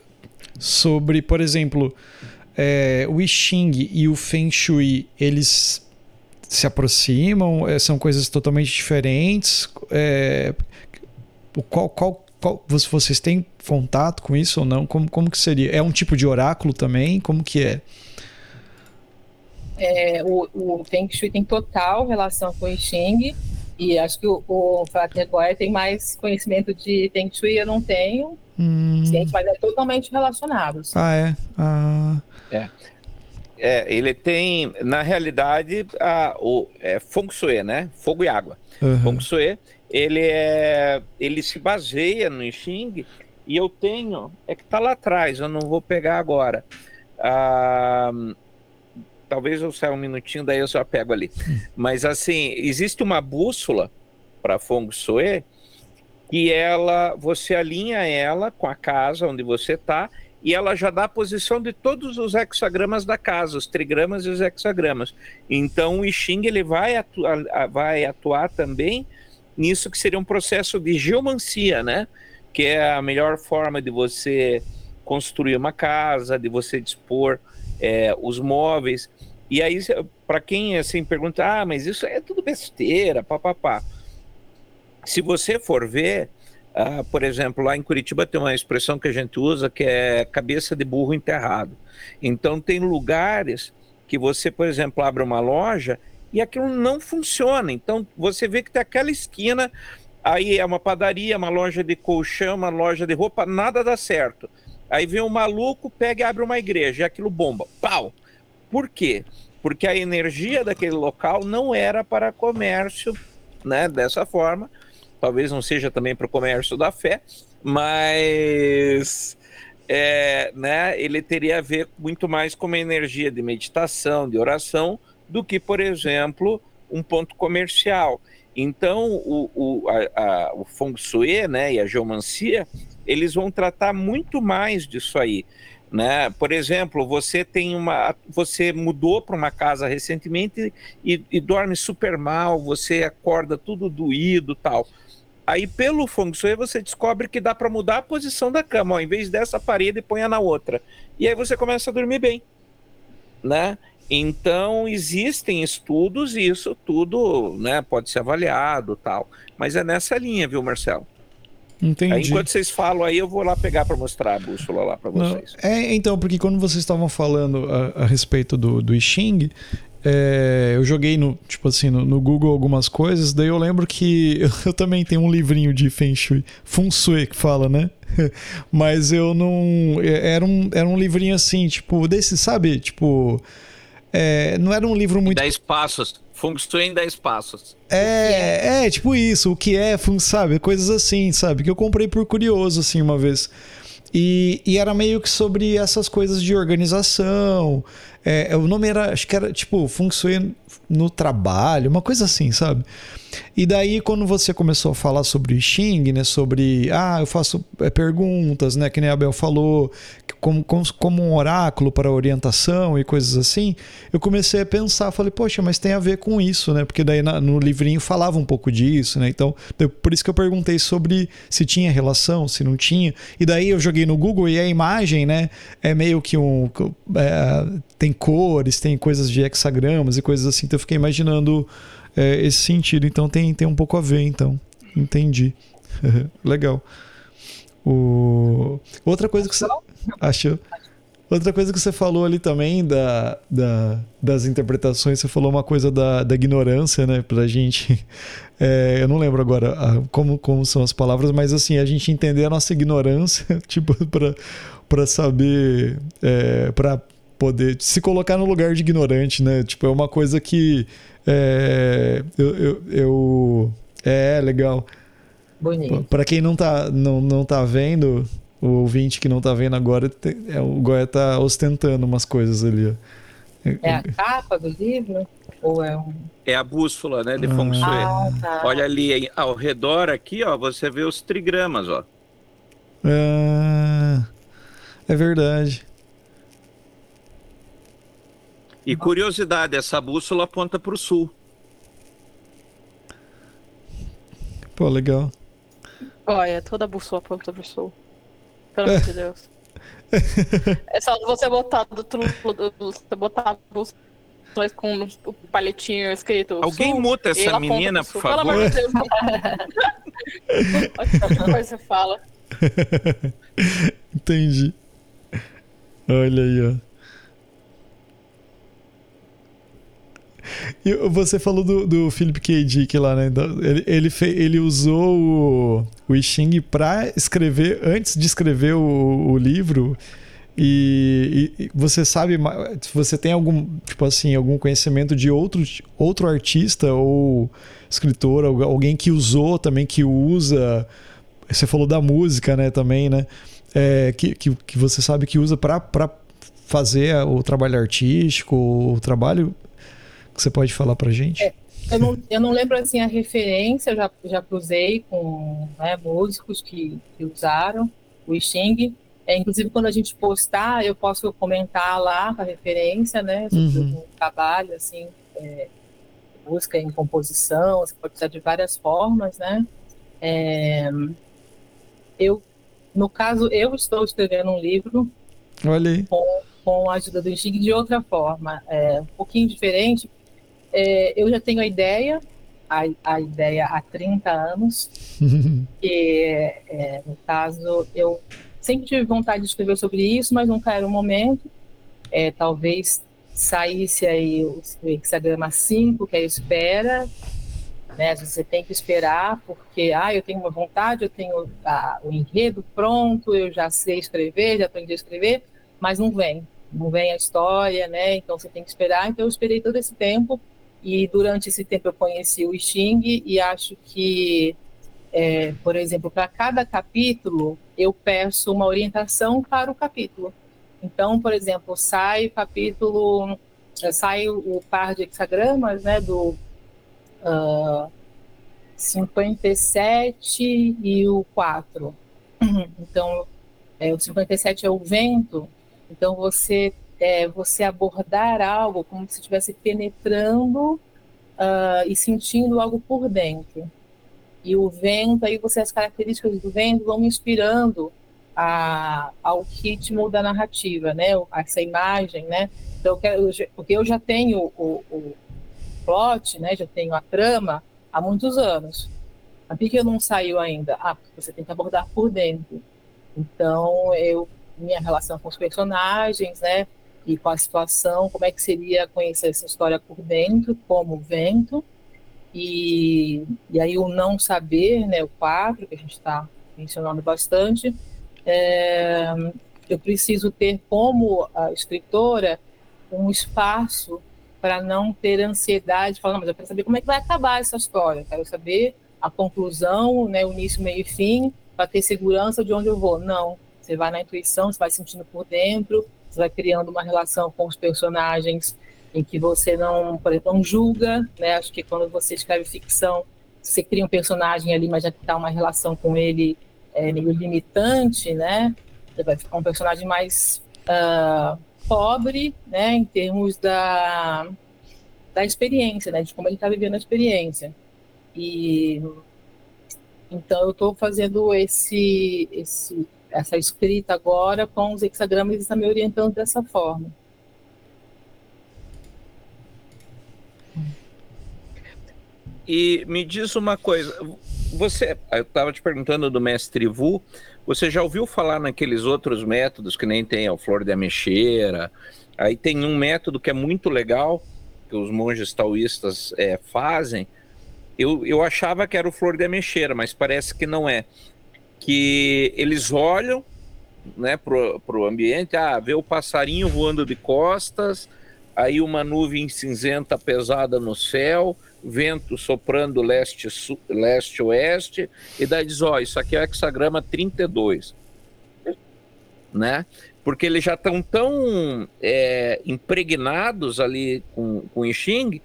sobre, por exemplo, é, o I Ching e o Feng Shui, eles se aproximam? É, são coisas totalmente diferentes? É, qual, qual, qual, vocês têm contato com isso ou não? Como, como que seria? É um tipo de oráculo também? Como que é? é, o, o Feng Shui tem total relação com o I Ching, e acho que o, o Frater tem mais conhecimento de Feng Shui, eu não tenho, hum. mas é totalmente relacionado. Ah, é? Ah. É. É, ele tem, na realidade, a, o é, Feng Shui, né? Fogo e água. Uhum. Feng Shui, ele, é, ele se baseia no I Ching, e eu tenho, é que tá lá atrás, eu não vou pegar agora. Ah, talvez eu saia um minutinho, daí eu só pego ali. Mas assim, existe uma bússola para Feng Shui que ela, você alinha ela com a casa onde você está e ela já dá a posição de todos os hexagramas da casa, os trigramas e os hexagramas. Então o I Ching ele vai atuar, vai atuar também nisso que seria um processo de geomancia, né? Que é a melhor forma de você construir uma casa, de você dispor é, os móveis. E aí, para quem assim pergunta, ah, mas isso é tudo besteira, papapá. Se você for ver, uh, por exemplo, lá em Curitiba tem uma expressão que a gente usa que é cabeça de burro enterrado. Então, tem lugares que você, por exemplo, abre uma loja e aquilo não funciona. Então, você vê que tem aquela esquina, aí é uma padaria, uma loja de colchão, uma loja de roupa, nada dá certo. Aí vem um maluco, pega e abre uma igreja, e aquilo bomba. Pau! Por quê? Porque a energia daquele local não era para comércio, né, dessa forma. Talvez não seja também para o comércio da fé, mas é, né, ele teria a ver muito mais com uma energia de meditação, de oração, do que, por exemplo, um ponto comercial. Então, o, o, a, a, o Feng Shui né, e a geomancia, eles vão tratar muito mais disso aí. Né? Por exemplo, você tem uma, você mudou para uma casa recentemente e, e, dorme super mal, você acorda tudo doído, tal. Aí pelo feng shui você descobre que dá para mudar a posição da cama, ó, em vez dessa parede põe na outra. E aí você começa a dormir bem, né? Então existem estudos e isso tudo, né, pode ser avaliado, tal. Mas é nessa linha, viu, Marcelo? Entendi. Aí, enquanto vocês falam aí, eu vou lá pegar para mostrar a bússola lá para vocês. Não, é, então, porque quando vocês estavam falando a, a respeito do, do I Ching, é, eu joguei no, tipo assim, no, no, Google algumas coisas, daí eu lembro que eu, eu, também tenho um livrinho de Feng Shui, Feng Shui que fala, né? Mas eu não. Era um, era um livrinho assim, tipo, desse, sabe? Tipo. É, não era um livro muito. Dez passos. Feng Shui em 10 passos. É, é, é, tipo isso. O que é, sabe? Coisas assim, sabe? Que eu comprei por curioso, assim, uma vez. E, e era meio que sobre essas coisas de organização. É, o nome era, acho que era tipo Feng Shui no trabalho, uma coisa assim, sabe? E daí, quando você começou a falar sobre Xing, né? Sobre, ah, eu faço é, perguntas, né? Que nem a Abel falou, como, como, como, um oráculo para orientação e coisas assim, eu comecei a pensar, falei, poxa, mas tem a ver com isso, né? Porque daí na, no livrinho falava um pouco disso, né? Então, por isso que eu perguntei sobre se tinha relação, se não tinha. E daí eu joguei no Google e a imagem, né? É meio que um. É, tem cores, tem coisas de hexagramas e coisas assim. Então eu fiquei imaginando é, esse sentido. Então tem, tem um pouco a ver, então. Entendi. Legal. O... Outra coisa que você. Achou? Outra coisa que você falou ali também da, da, das interpretações, você falou uma coisa da, da ignorância, né? Pra gente. É, eu não lembro agora a, como, como são as palavras, mas assim, a gente entender a nossa ignorância, tipo, pra, pra saber. É, pra poder se colocar no lugar de ignorante, né? Tipo, é uma coisa que é, eu, eu, eu, é legal. Bonito. Para quem não tá, não, não tá vendo, o ouvinte que não tá vendo agora, é, o Goya tá ostentando umas coisas ali. É a capa do livro? Ou é um... É a bússola, né, de Feng Shui. Ah, tá. Olha ali, ao redor aqui, ó, você vê os trigramas, ó. Ah, é verdade. E curiosidade, essa bússola aponta para o sul. Pô, legal. Olha, toda bússola aponta para o sul. Pelo amor de Deus. É só você botar do você botar a bússola com o palitinho escrito. Alguém sul, muta essa menina, por favor. Pelo amor de Deus. Olha que coisa você fala. Entendi. Olha aí, ó. E você falou do, do Philip K. Dick lá, né? Ele, ele, fe, ele usou o, o I Ching para escrever, antes de escrever o, o livro. E, e, você sabe, você tem algum, tipo assim, algum conhecimento de outro, outro artista ou escritor, alguém que usou também, que usa. Você falou da música, né, também, né? É, que, que, que você sabe que usa para fazer o trabalho artístico, o trabalho que você pode falar para gente? É, eu, não, eu não lembro assim a referência, eu já, já cruzei com né, músicos que, que usaram o Xing. É, inclusive, quando a gente postar, eu posso comentar lá a referência, né? Sobre uhum. um trabalho, assim, é, busca em composição, você pode usar de várias formas, né? É, eu, no caso, eu estou escrevendo um livro. Com, com a ajuda do Xing de outra forma, é, um pouquinho diferente, é, eu já tenho a ideia, a, a ideia há 30 anos, que é, no caso eu sempre tive vontade de escrever sobre isso, mas nunca era o momento. É, talvez saísse aí o hexagrama 5, que é a espera, né? Você tem que esperar, porque ah, eu tenho uma vontade, eu tenho a, o enredo pronto, eu já sei escrever, já aprendi a escrever, mas não vem, não vem a história, né? Então você tem que esperar. Então eu esperei todo esse tempo e durante esse tempo eu conheci o Xing e acho que, é, por exemplo, para cada capítulo eu peço uma orientação para o capítulo. Então, por exemplo, sai o capítulo, sai o par de hexagramas, né, do uh, ah, 57 e o 4. Então, é, o 57 é o vento, então você é, você abordar algo como se estivesse penetrando uh, e sentindo algo por dentro. E o vento, aí você as características do vento vão inspirando a, ao ritmo da narrativa, né? Essa imagem, né? Então, porque eu já tenho o, o plot, né? Já tenho a trama há muitos anos. A que não saiu ainda? Ah, porque você tem que abordar por dentro. Então, eu minha relação com os personagens, né? E com a situação, como é que seria conhecer essa história por dentro, como vento, e, e aí o não saber, né, o quadro, que a gente está mencionando bastante, é, eu preciso ter como escritora um espaço para não ter ansiedade, falando, mas eu quero saber como é que vai acabar essa história, quero saber a conclusão, né, o início, meio e fim, para ter segurança de onde eu vou. Não, você vai na intuição, você vai sentindo por dentro, você vai criando uma relação com os personagens em que você não, por exemplo, não julga, né? Acho que quando você escreve ficção, você cria um personagem ali, mas já está uma relação com ele é, meio limitante, né? Você vai ficar um personagem mais uh, pobre, né? Em termos da, da experiência, né? De como ele está vivendo a experiência. E então eu estou fazendo esse, esse, essa escrita agora com os hexagramas está me orientando dessa forma. E me diz uma coisa, você, eu estava te perguntando do mestre Vu, você já ouviu falar naqueles outros métodos que nem tem a flor de ameixeira? Aí tem um método que é muito legal que os monges taoístas é, fazem. Eu, eu achava que era o flor de ameixeira, mas parece que não é. Que eles olham né, pro, pro ambiente, ah, vê o passarinho voando de costas, aí uma nuvem cinzenta pesada no céu, vento soprando leste-oeste, leste, e daí diz, ó, isso aqui é o hexagrama 32, né? Porque eles já estão tão é, impregnados ali com, com o Xing,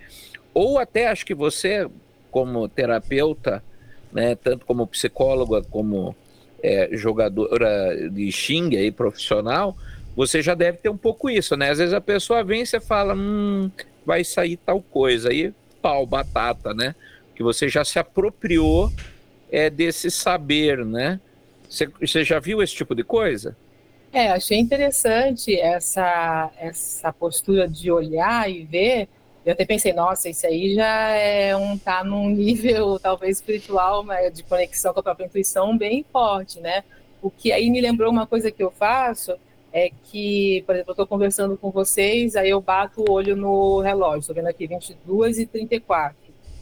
ou até acho que você, como terapeuta, né, tanto como psicóloga como é, jogadora de Xing aí, profissional, você já deve ter um pouco isso, né? Às vezes a pessoa vem e você fala, hum, vai sair tal coisa, aí pau, batata, né? Que você já se apropriou é, desse saber, né? Você, você já viu esse tipo de coisa? É, achei interessante essa, essa postura de olhar e ver. Eu até pensei, nossa, isso aí já é um tá num nível talvez espiritual, mas de conexão com a própria intuição bem forte, né? O que aí me lembrou uma coisa que eu faço é que, por exemplo, eu estou conversando com vocês, aí eu bato o olho no relógio, estou vendo aqui 22 e 34.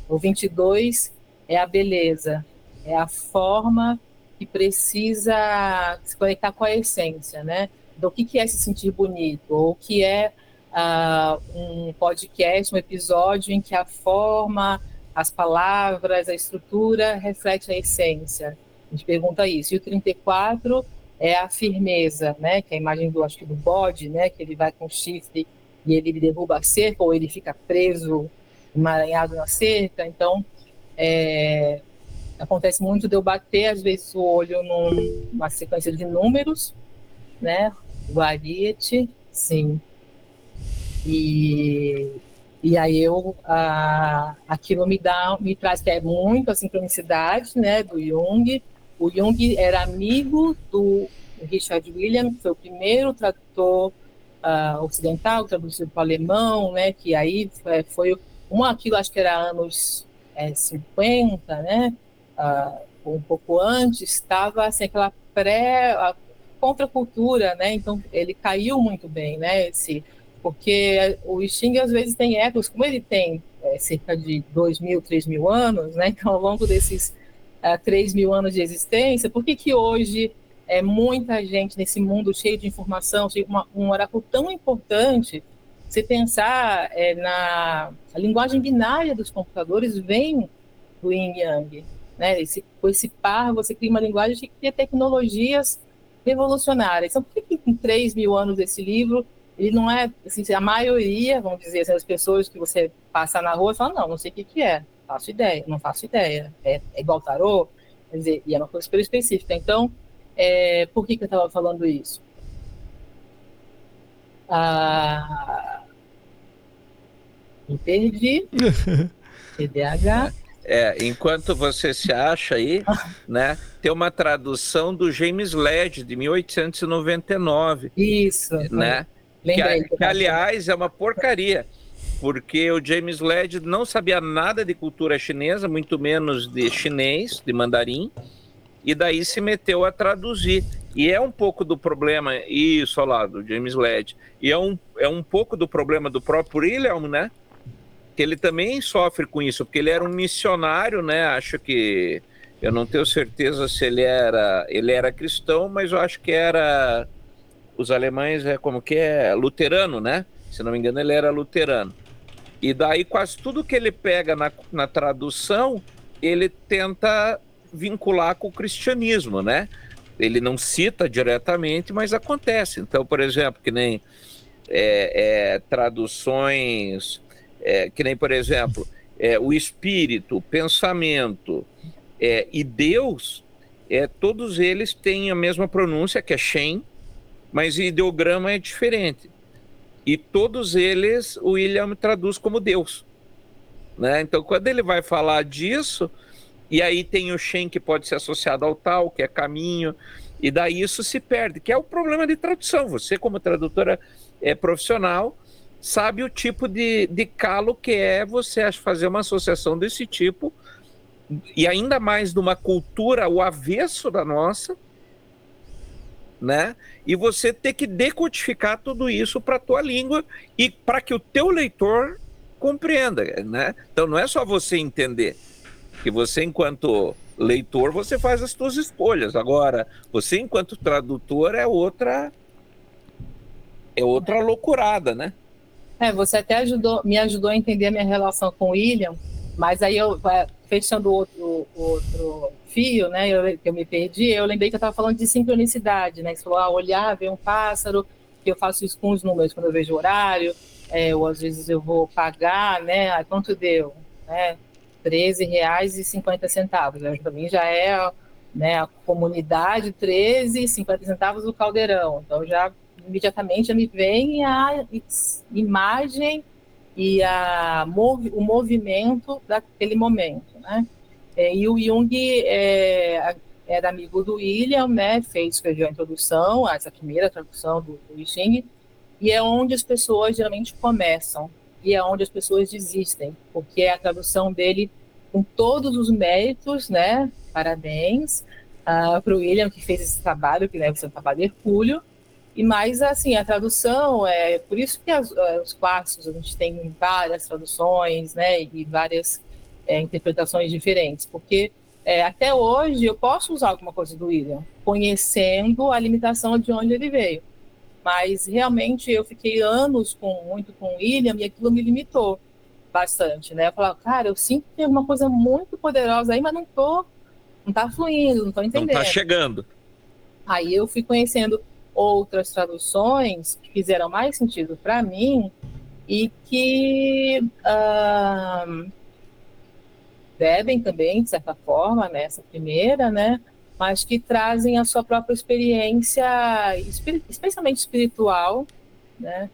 O 22 é a beleza, é a forma que precisa se conectar com a essência, né? Do que, que é se sentir bonito, ou o que é uh, um podcast, um episódio em que a forma, as palavras, a estrutura reflete a essência. A gente pergunta isso. E o 34 é a firmeza, né? Que é a imagem do acho que do bode, né? Que ele vai com chifre e ele derruba a cerca ou ele fica preso, emaranhado na cerca. Então, é, acontece muito de eu bater às vezes o olho numa sequência de números, né? O ariete, sim. E e aí eu a, aquilo me dá me traz que é muito a sincronicidade, né? Do Jung o Jung era amigo do Richard William, que foi o primeiro tradutor uh, ocidental, traduzido para o alemão, né, que aí foi, foi um aquilo, acho que era anos é, 50, né, uh, um pouco antes, estava assim, aquela pré contracultura, né, então ele caiu muito bem, né, esse, porque o Sting às vezes tem ecos, como ele tem é, cerca de dois mil, três mil anos, né, então ao longo desses uh, 3 mil anos de existência, por que, que hoje é muita gente nesse mundo cheio de informação, cheio de uma, um oráculo tão importante, você pensar é, na linguagem binária dos computadores vem do Yin Yang, né? Esse, com esse par você cria uma linguagem que cria tecnologias revolucionárias. Então, por que, que em 3 mil anos esse livro ele não é, assim, a maioria, vamos dizer, assim, as pessoas que você passa na rua falam, não, não sei o que, que é faço ideia, não faço ideia. É, é igual tarô? Quer dizer, e é uma coisa super específica. Então, é, por que, que eu estava falando isso? Ah, me perdi. TDAH. É, enquanto você se acha aí, né, tem uma tradução do James Led, de 1899. Isso. Né? Que, que, aliás, é uma porcaria porque o James Led não sabia nada de cultura chinesa, muito menos de chinês, de mandarim, e daí se meteu a traduzir. E é um pouco do problema, isso ao lado, James Led, e é um, é um pouco do problema do próprio William, né? Que ele também sofre com isso, porque ele era um missionário, né? Acho que Eu não tenho certeza se ele era, ele era cristão, mas eu acho que era os alemães é como que é luterano, né? Se não me engano, ele era luterano. E daí quase tudo que ele pega na, na tradução, ele tenta vincular com o cristianismo, né? Ele não cita diretamente, mas acontece. Então, por exemplo, que nem é, é, traduções, é, que nem, por exemplo, é, o espírito, o pensamento é, e Deus, é, todos eles têm a mesma pronúncia, que é Shem, mas ideograma é diferente. E todos eles, o William traduz como Deus. Né? Então, quando ele vai falar disso, e aí tem o Shen que pode ser associado ao tal, que é caminho, e daí isso se perde, que é o problema de tradução. Você, como tradutora é, profissional, sabe o tipo de, de calo que é você fazer uma associação desse tipo, e ainda mais numa cultura o avesso da nossa, né? E você ter que decodificar tudo isso para a tua língua e para que o teu leitor compreenda, né? Então não é só você entender, que você enquanto leitor você faz as suas escolhas. Agora, você enquanto tradutor é outra é outra loucurada, né? É, você até ajudou, me ajudou a entender a minha relação com o William, mas aí eu fechando outro outro fio, né? Eu, eu me perdi. Eu lembrei que eu estava falando de sincronicidade, né? Você falou, ah, olhar, ver um pássaro. Que eu faço isso com os números quando eu vejo o horário. É, ou às vezes eu vou pagar, né? Ah, quanto deu, né? R$13,50. Né? Para mim já é né, a comunidade 13,50 centavos do caldeirão. Então já imediatamente já me vem a imagem e a, o movimento daquele momento, né? É, e o Jung é, era amigo do William, né? Fez, a introdução, essa primeira tradução do, do e é onde as pessoas geralmente começam e é onde as pessoas desistem, porque é a tradução dele com todos os méritos, né? Parabéns uh, ah, para o William que fez esse trabalho, que deve ser um trabalho hercúleo. E mais assim, a tradução é por isso que as, eh, os clássicos a gente tem várias traduções, né? E várias é, interpretações diferentes, porque é, até hoje eu posso usar alguma coisa do William, conhecendo a limitação de onde ele veio. Mas realmente eu fiquei anos com muito com o William e aquilo me limitou bastante, né? Eu falava, cara, eu sinto que tem alguma coisa muito poderosa aí, mas não tô, não tá fluindo, não tô entendendo. Não tá chegando. Aí eu fui conhecendo outras traduções que fizeram mais sentido para mim e que uh, bebem também, de certa forma, nessa primeira, né? mas que trazem a sua própria experiência, especialmente espiritual, né,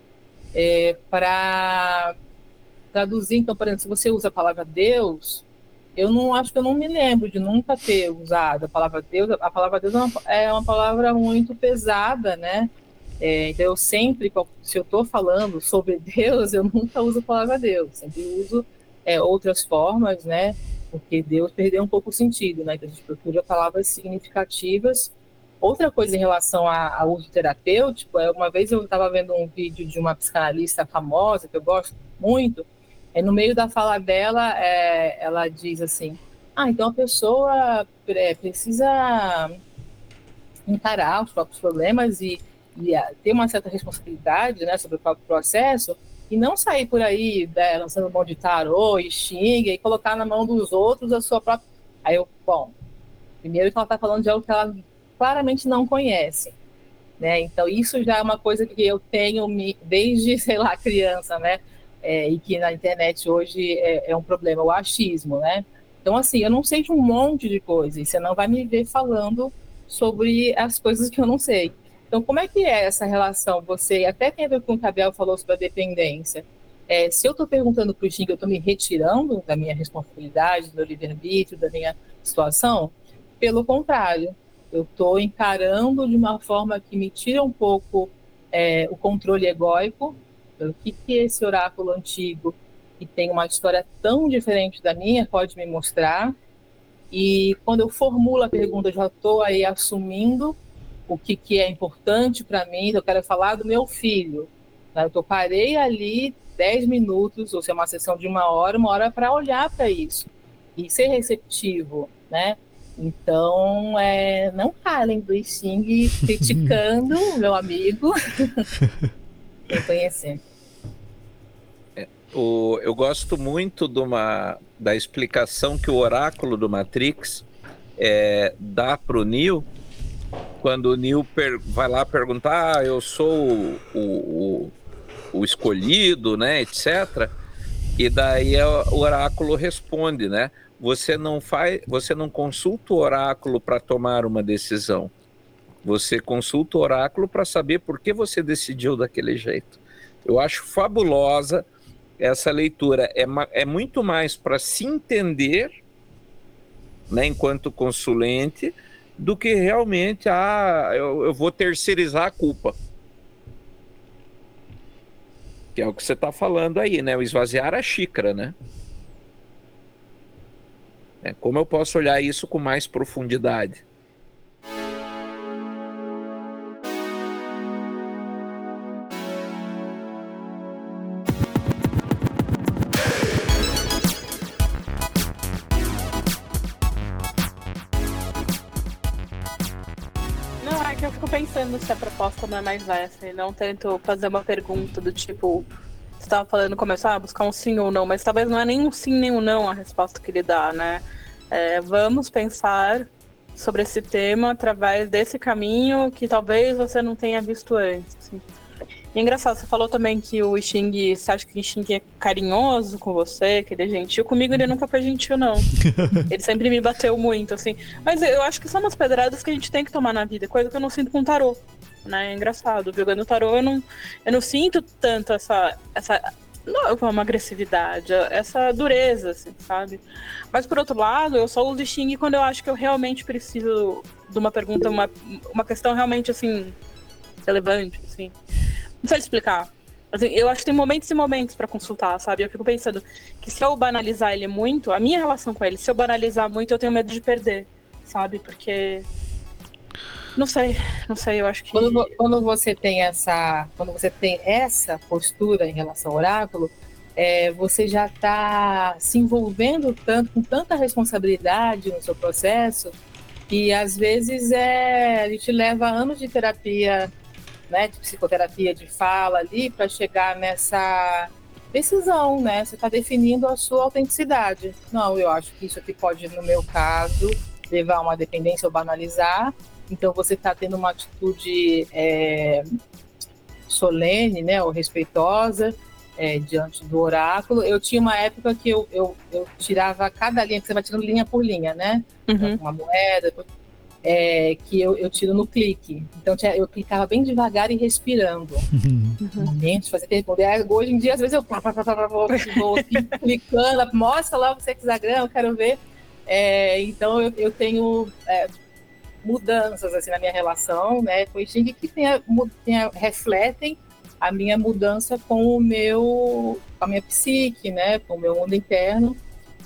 é, para traduzir. Então, por exemplo, se você usa a palavra Deus, eu não acho que eu não me lembro de nunca ter usado a palavra Deus. A palavra Deus é uma, é uma palavra muito pesada, né? É, então, eu sempre, se eu estou falando sobre Deus, eu nunca uso a palavra Deus, sempre uso é, outras formas, né? Porque Deus perdeu um pouco o sentido, né? Então a gente procura palavras significativas. Outra coisa em relação ao uso terapêutico é uma vez eu estava vendo um vídeo de uma psicanalista famosa que eu gosto muito. É no meio da fala dela, é, ela diz assim: ah, então a pessoa precisa encarar os próprios problemas e, e ter uma certa responsabilidade, né, sobre o próprio processo e não sair por aí né, lançando mão de tarô e xinga e colocar na mão dos outros a sua própria. Aí eu, bom, primeiro que ela está falando de algo que ela claramente não conhece. Né? Então, isso já é uma coisa que eu tenho desde, sei lá, criança, né? É, e que na internet hoje é, é, um problema, o achismo, né? Então, assim, eu não sei de um monte de coisa, e você não vai me ver falando sobre as coisas que eu não sei. Então, como é que é essa relação? Você até tem a ver com o que falou sobre a dependência. É, se eu estou perguntando para o Xing, eu estou me retirando da minha responsabilidade, do meu livre-arbítrio, da minha situação? Pelo contrário, eu estou encarando de uma forma que me tira um pouco é, o controle egóico. O que, que esse oráculo antigo, que tem uma história tão diferente da minha, pode me mostrar? E quando eu formulo a pergunta, eu já estou aí assumindo o que, que é importante para mim, eu quero falar do meu filho. Né? Eu parei ali 10 minutos, ou se é uma sessão de uma hora, uma hora para olhar para isso e ser receptivo, né? Então, é, não calem do Xing criticando meu amigo. eu conheci. É, o, eu gosto muito de uma, da explicação que o oráculo do Matrix é, dá para o Neo, quando o Neo vai lá perguntar, ah, eu sou o, o, o, escolhido, né, etc. E daí o oráculo responde, né? Você não faz, você não consulta o oráculo para tomar uma decisão. Você consulta o oráculo para saber por que você decidiu daquele jeito. Eu acho fabulosa essa leitura. É, é muito mais para se entender, né, enquanto consulente, do que realmente ah, eu, eu vou terceirizar a culpa. Que é o que você está falando aí, né? O esvaziar a xícara, né? É, como eu posso olhar isso com mais profundidade? Pensando se a proposta não é mais essa e não tento fazer uma pergunta do tipo estava falando começar a buscar um sim ou não, mas talvez não é nem um sim nem um não a resposta que ele dá, né? É, vamos pensar sobre esse tema através desse caminho que talvez você não tenha visto antes. Assim. E é engraçado, você falou também que o Xing, você acha que o Xing é carinhoso com você, que ele é gentil. Comigo ele nunca foi gentil, não. ele sempre me bateu muito, assim. Mas eu acho que são umas pedradas que a gente tem que tomar na vida, coisa que eu não sinto com tarô né? É engraçado. Jogando tarô, eu não, eu não sinto tanto essa, essa não uma agressividade, essa dureza, assim, sabe? Mas por outro lado, eu só uso Xing quando eu acho que eu realmente preciso de uma pergunta, uma, uma questão realmente assim relevante, assim. Não sei explicar. Assim, eu acho que tem momentos e momentos para consultar, sabe? Eu fico pensando que se eu banalizar ele muito, a minha relação com ele, se eu banalizar muito, eu tenho medo de perder, sabe? Porque não sei, não sei, eu acho que. Quando, quando você tem essa. Quando você tem essa postura em relação ao oráculo, é, você já está se envolvendo tanto, com tanta responsabilidade no seu processo, que às vezes é, a gente leva anos de terapia, né, de psicoterapia, de fala ali, para chegar nessa decisão, né? Você está definindo a sua autenticidade. Não, eu acho que isso aqui pode, no meu caso, levar a uma dependência ou banalizar, então você está tendo uma atitude é, solene, né, ou respeitosa é, diante do oráculo. Eu tinha uma época que eu, eu, eu tirava cada linha, que você vai tirando linha por linha, né? Uhum. Uma moeda, é, que eu, eu tiro no clique. Então eu clicava bem devagar e respirando. Uhum. Momentos, fazer pergunta. Hoje em dia, às vezes eu vou clicando, mostra lá o hexagrama, eu quero ver. É, então eu, eu tenho é, mudanças assim na minha relação, né, com o Xing que tenha, tenha, refletem a minha mudança com o meu, com a minha psique, né, com o meu mundo interno.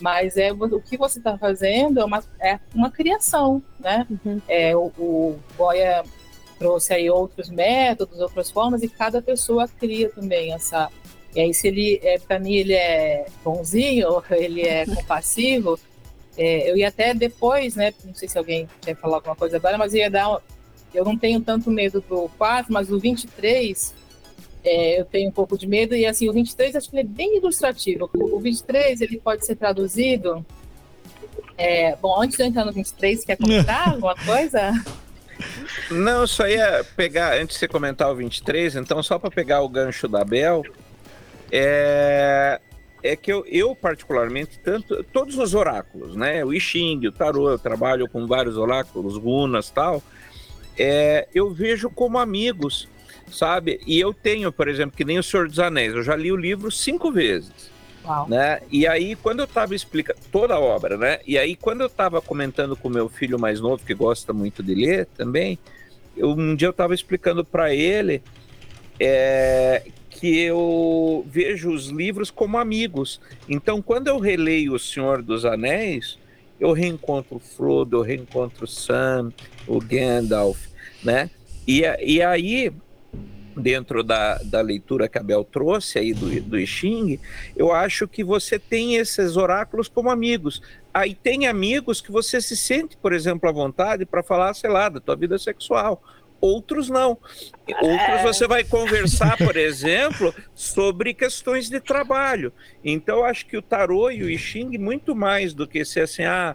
Mas é o que você está fazendo é uma, é uma criação, né? Uhum. É, o, o Goya trouxe aí outros métodos, outras formas, e cada pessoa cria também essa. E aí, se ele, é, para mim, ele é bonzinho, ele é compassivo, é, eu ia até depois, né? Não sei se alguém quer falar alguma coisa agora, mas ia dar. Eu não tenho tanto medo do 4, mas o 23 é, eu tenho um pouco de medo. E assim, o 23 acho que ele é bem ilustrativo. O 23 ele pode ser traduzido. É, bom, antes de eu entrar no 23, quer comentar alguma coisa? Não, só ia pegar, antes de você comentar o 23, então, só para pegar o gancho da Bel, é, é que eu, eu, particularmente, tanto todos os oráculos, né? O I Ching, o Tarô, eu trabalho com vários oráculos, runas tal. É, eu vejo como amigos, sabe? E eu tenho, por exemplo, que nem o Senhor dos Anéis, eu já li o livro cinco vezes. Uau. Né? E aí, quando eu estava explicando toda a obra, né? E aí, quando eu estava comentando com meu filho mais novo, que gosta muito de ler também, eu, um dia eu estava explicando para ele é, que eu vejo os livros como amigos. Então, quando eu releio O Senhor dos Anéis, eu reencontro o Frodo, eu reencontro o Sam, o Gandalf, né? E, e aí, dentro da, da leitura que a Bel trouxe aí do, do I Ching, eu acho que você tem esses oráculos como amigos. aí tem amigos que você se sente, por exemplo, à vontade para falar, sei lá, da tua vida sexual. Outros não. Outros é. você vai conversar, por exemplo, sobre questões de trabalho. Então, eu acho que o tarô e o I Ching, muito mais do que ser assim, ah,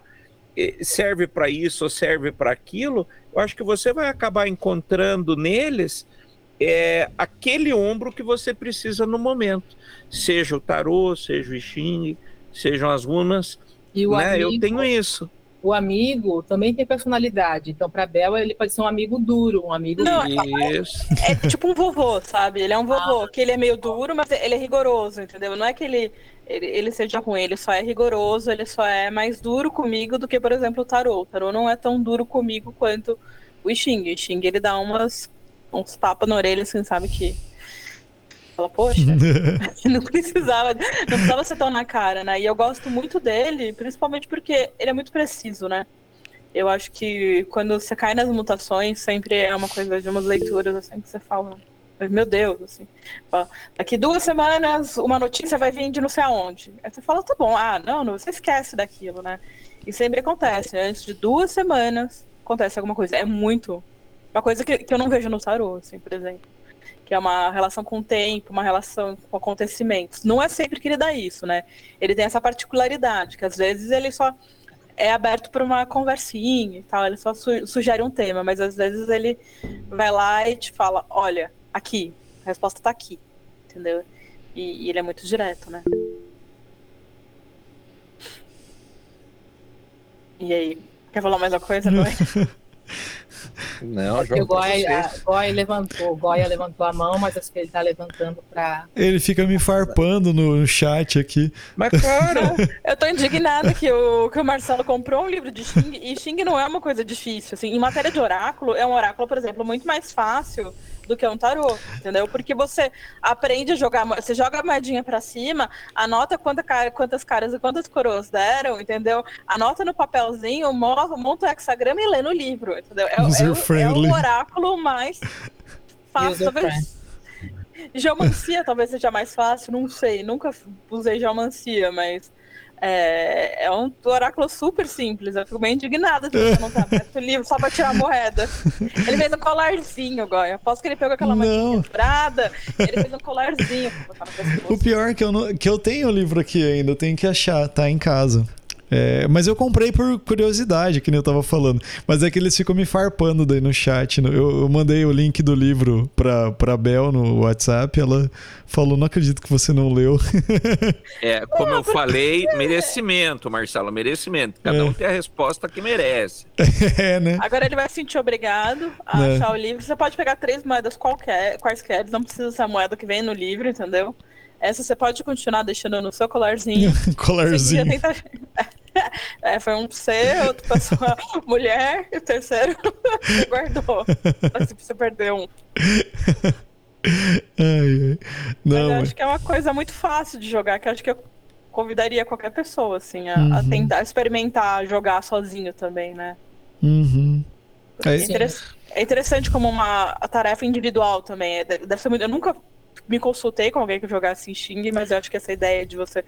serve para isso ou serve para aquilo, eu acho que você vai acabar encontrando neles é, aquele ombro que você precisa no momento. Seja o tarô, seja o I Ching, sejam as runas. E o né? amigo, eu tenho isso. O amigo também tem personalidade. Então, para Bel, ele pode ser um amigo duro, um amigo. Não, isso. É, é tipo um vovô, sabe? Ele é um vovô, ah, que ele é meio duro, mas ele é rigoroso, entendeu? Não é que ele, ele, ele, seja ruim, ele só é rigoroso, ele só é mais duro comigo do que, por exemplo, o Tarô. O Tarô não é tão duro comigo quanto o Xing. O Xing, ele dá umas, uns tapas na orelha, assim, sabe? Que Fala, poxa, não precisava, não precisava ser tão na cara, né? E eu gosto muito dele, principalmente porque ele é muito preciso, né? Eu acho que quando você cai nas mutações, sempre é uma coisa de umas leituras assim que você fala, meu Deus, assim. Daqui duas semanas uma notícia vai vir de não sei aonde. Aí você fala, tá bom, ah, não, não você esquece daquilo, né? E sempre acontece, antes de duas semanas acontece alguma coisa. É muito. Uma coisa que, que eu não vejo no tarô, assim, por exemplo que é uma relação com o tempo, uma relação com acontecimentos. Não é sempre que ele dá isso, né? Ele tem essa particularidade, que às vezes ele só é aberto para uma conversinha e tal, ele só su sugere um tema, mas às vezes ele vai lá e te fala, olha, aqui, a resposta está aqui, entendeu? E, e, ele é muito direto, né? E aí, quer falar mais uma coisa, não é? Não, João, o Goya, Goya levantou, Goya levantou a mão, mas acho que ele está levantando para. Ele fica me farpando no chat aqui. Mas, cara, eu tô indignada que o, que o Marcelo comprou um livro de Xing, e Xing não é uma coisa difícil. Assim, em matéria de oráculo, é um oráculo, por exemplo, muito mais fácil do que um tarô, entendeu? Porque você aprende a jogar, você joga a moedinha para cima, anota quanta cara, quantas caras e quantas coroas deram, entendeu? Anota no papelzinho, monta o hexagrama e lê no livro, entendeu? É, é, é o oráculo mais fácil, talvez. Geomancia talvez seja mais fácil, não sei, nunca usei geomancia, mas é, é um oráculo super simples. Eu fico bem indignada de você não ter aberto o livro só pra tirar a moeda. Ele fez um colarzinho, Goya. Aposto que ele pegou aquela moedinha quebrada, ele fez um colarzinho. O pior é que eu, não, que eu tenho o livro aqui ainda, eu tenho que achar, tá em casa. É, mas eu comprei por curiosidade, que nem eu tava falando. Mas é que eles ficam me farpando daí no chat. Eu, eu mandei o link do livro pra, pra Bel no WhatsApp. Ela falou: Não acredito que você não leu. É, como eu falei, merecimento, Marcelo, merecimento. Cada é. um tem a resposta que merece. É, né? Agora ele vai se sentir obrigado a é. achar o livro. Você pode pegar três moedas qualquer, quaisquer, não precisa ser a moeda que vem no livro, entendeu? Essa você pode continuar deixando no seu colarzinho. colarzinho. Tentar... É, foi um C, outro passou a mulher, e o terceiro você guardou. Assim, você perdeu um. Ai. Não, mas acho que é uma coisa muito fácil de jogar, que acho que eu convidaria qualquer pessoa, assim, a, uhum. a tentar experimentar jogar sozinho também, né? Uhum. É, é, interessante como uma tarefa individual também. É, deve ser muito. Eu nunca me consultei com alguém que jogasse Xing, mas eu acho que essa ideia de você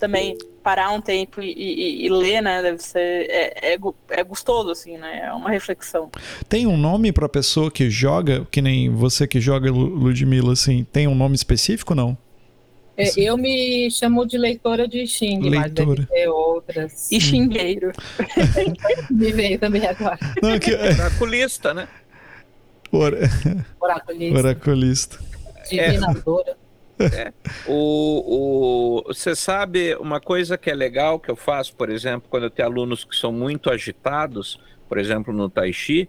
também parar um tempo e, e, e ler, né, deve ser é, é, é, gostoso assim, né? É uma reflexão. Tem um nome para pessoa que joga, que nem você que joga Ludmilla, assim, tem um nome específico não? É, eu me chamo de leitora de Xing, leitora. mas deve ter outras. E xingueiro. me veio também agora. Não, que... Oraculista, né? Or... Oraculista. Oraculista. Divinadora. É, é. O, o, você sabe uma coisa que é legal que eu faço, por exemplo, quando eu tenho alunos que são muito agitados, por exemplo, no Tai Chi,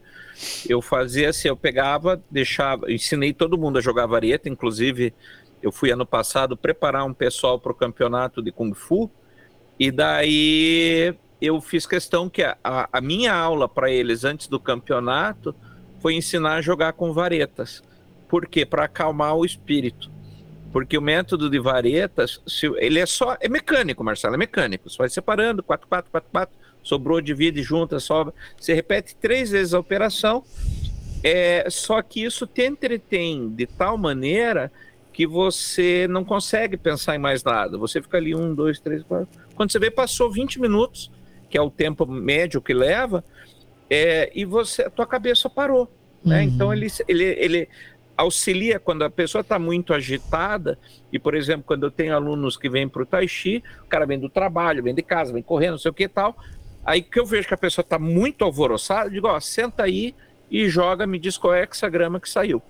eu fazia assim, eu pegava, deixava, ensinei todo mundo a jogar vareta, inclusive eu fui ano passado preparar um pessoal para o campeonato de Kung Fu, e daí eu fiz questão que a, a minha aula para eles antes do campeonato foi ensinar a jogar com varetas. Por quê? Para acalmar o espírito. Porque o método de varetas, se, ele é só. É mecânico, Marcelo, é mecânico. Você vai separando, 4, 4, 4, 4, sobrou, divide, junta, sobra. Você repete três vezes a operação. É, só que isso te entretém de tal maneira que você não consegue pensar em mais nada. Você fica ali, um, dois, três, quatro. Quando você vê, passou 20 minutos que é o tempo médio que leva, é, e você, a tua cabeça parou. Né? Uhum. Então ele, ele, ele auxilia quando a pessoa está muito agitada, e por exemplo, quando eu tenho alunos que vêm para o Tai Chi, o cara vem do trabalho, vem de casa, vem correndo, não sei o que e tal, aí que eu vejo que a pessoa está muito alvoroçada, eu digo, ó, senta aí e joga, me diz qual é essa grama que saiu.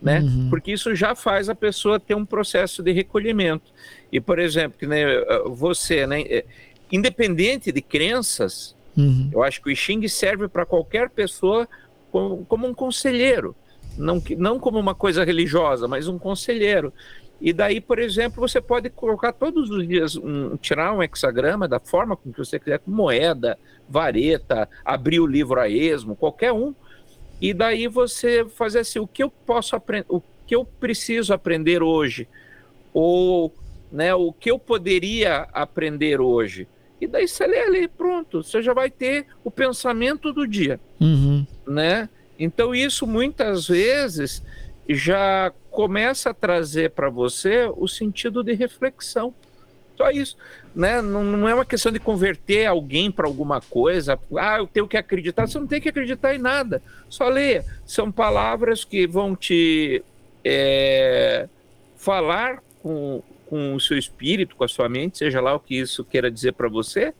Né? Uhum. Porque isso já faz a pessoa ter um processo de recolhimento. E, por exemplo, que, né, você, né, é, independente de crenças, uhum. eu acho que o Xing serve para qualquer pessoa como, como um conselheiro não, não como uma coisa religiosa, mas um conselheiro. E daí, por exemplo, você pode colocar todos os dias, um, tirar um hexagrama da forma com que você quiser, com moeda, vareta, abrir o livro a esmo, qualquer um. E daí você fazer assim, o que eu posso aprender, o que eu preciso aprender hoje? Ou né, o que eu poderia aprender hoje? E daí você lê ali, pronto, você já vai ter o pensamento do dia. Uhum. Né? Então, isso muitas vezes já começa a trazer para você o sentido de reflexão. Só isso, né? Não, não é uma questão de converter alguém para alguma coisa. Ah, eu tenho que acreditar. Você não tem que acreditar em nada. Só leia. São palavras que vão te é, falar com, com o seu espírito, com a sua mente, seja lá o que isso queira dizer para você,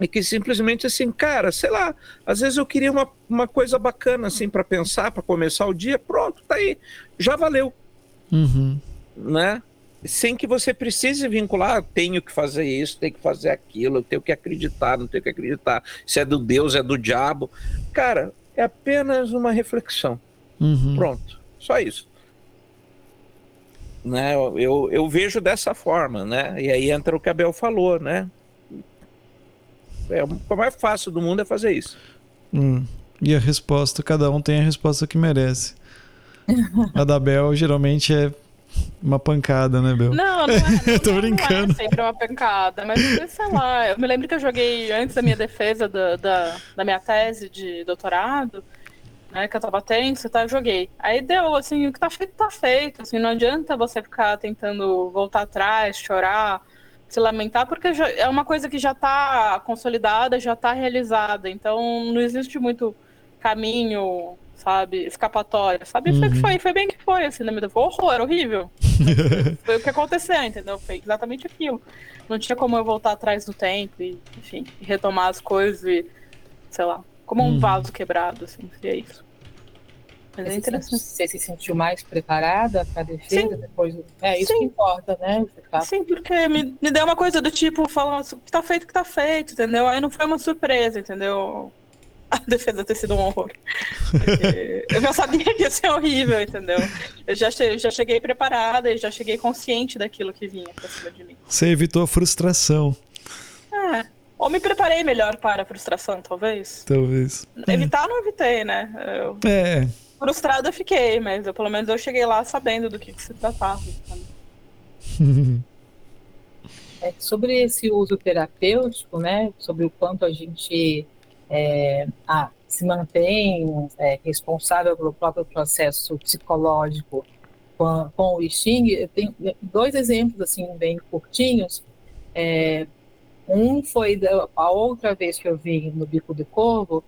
e que simplesmente assim, cara, sei lá, às vezes eu queria uma, uma coisa bacana assim para pensar, para começar o dia, pronto, tá aí, já valeu, uhum. né? Sem que você precise vincular, tenho que fazer isso, tenho que fazer aquilo, eu tenho que acreditar, não tenho que acreditar, se é do Deus, é do diabo, cara, é apenas uma reflexão, uhum. pronto, só isso. Né, eu, eu vejo dessa forma, né? E aí entra o que a Bel falou, né? É, o mais fácil do mundo é fazer isso. Hum. E a resposta, cada um tem a resposta que merece. a da Bel geralmente é uma pancada, né, Bel? Não, não é. Não, Tô brincando. Não é sempre uma pancada, mas sei lá. Eu me lembro que eu joguei antes da minha defesa da, da, da minha tese de doutorado, né, que eu tava tenso, tá? Eu joguei. Aí deu, assim, o que tá feito, tá feito. Assim, não adianta você ficar tentando voltar atrás, chorar se lamentar, porque já, é uma coisa que já está consolidada, já está realizada. Então não existe muito caminho, sabe, escapatória, sabe? Uhum. Foi que foi, foi bem que foi, assim, na minha Foi horror, horrível. foi o que aconteceu, entendeu? Foi exatamente aquilo. Não tinha como eu voltar atrás no tempo e, enfim, retomar as coisas e, sei lá, como um uhum. vaso quebrado, assim, seria isso. Mas é interessante. Você se sentiu mais preparada para a defesa Sim. depois? É isso Sim. que importa, né? Tá... Sim, porque me, me deu uma coisa do tipo, falando assim, que tá feito, que tá feito, entendeu? Aí não foi uma surpresa, entendeu? A defesa ter sido um horror. eu já sabia que ia ser horrível, entendeu? Eu já, che já cheguei preparada e já cheguei consciente daquilo que vinha pra cima de mim. Você evitou a frustração. É. Ou me preparei melhor para a frustração, talvez. Talvez. Evitar, não evitei, né? Eu... É. Frustrada fiquei, mas eu, pelo menos eu cheguei lá sabendo do que, que se tratava. É, sobre esse uso terapêutico, né? Sobre o quanto a gente é, ah, se mantém é, responsável pelo próprio processo psicológico com, com o Xing, eu tenho dois exemplos assim bem curtinhos. É, um foi da, a outra vez que eu vi no Bico do Corvo,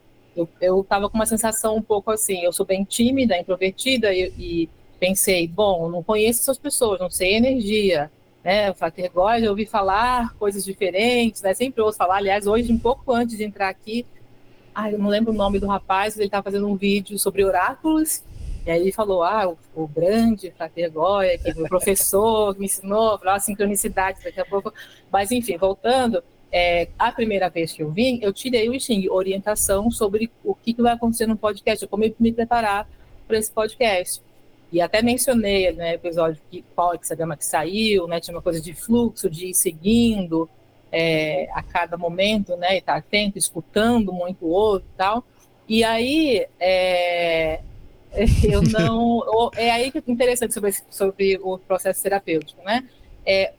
eu estava com uma sensação um pouco assim, eu sou bem tímida, introvertida e, e pensei, bom, não conheço essas pessoas, não sei energia, né? O Frater Góes, eu ouvi falar coisas diferentes, né? Sempre ouço falar, aliás, hoje, um pouco antes de entrar aqui, ai, eu não lembro o nome do rapaz, ele estava fazendo um vídeo sobre oráculos, e aí ele falou, ah, o, o grande Frater Goya, que o professor me ensinou, falou a sincronicidade daqui a pouco, mas enfim, voltando, é, a primeira vez que eu vim, eu tirei o Xing, orientação sobre o que, que vai acontecer no podcast, como me preparar para esse podcast. E até mencionei né, no episódio que, qual hexagrama que saiu, né, tinha uma coisa de fluxo, de ir seguindo é, a cada momento, né, e estar tá atento, escutando muito o outro e tal. E aí, é, eu não. é aí que é interessante sobre, sobre o processo terapêutico, né? É,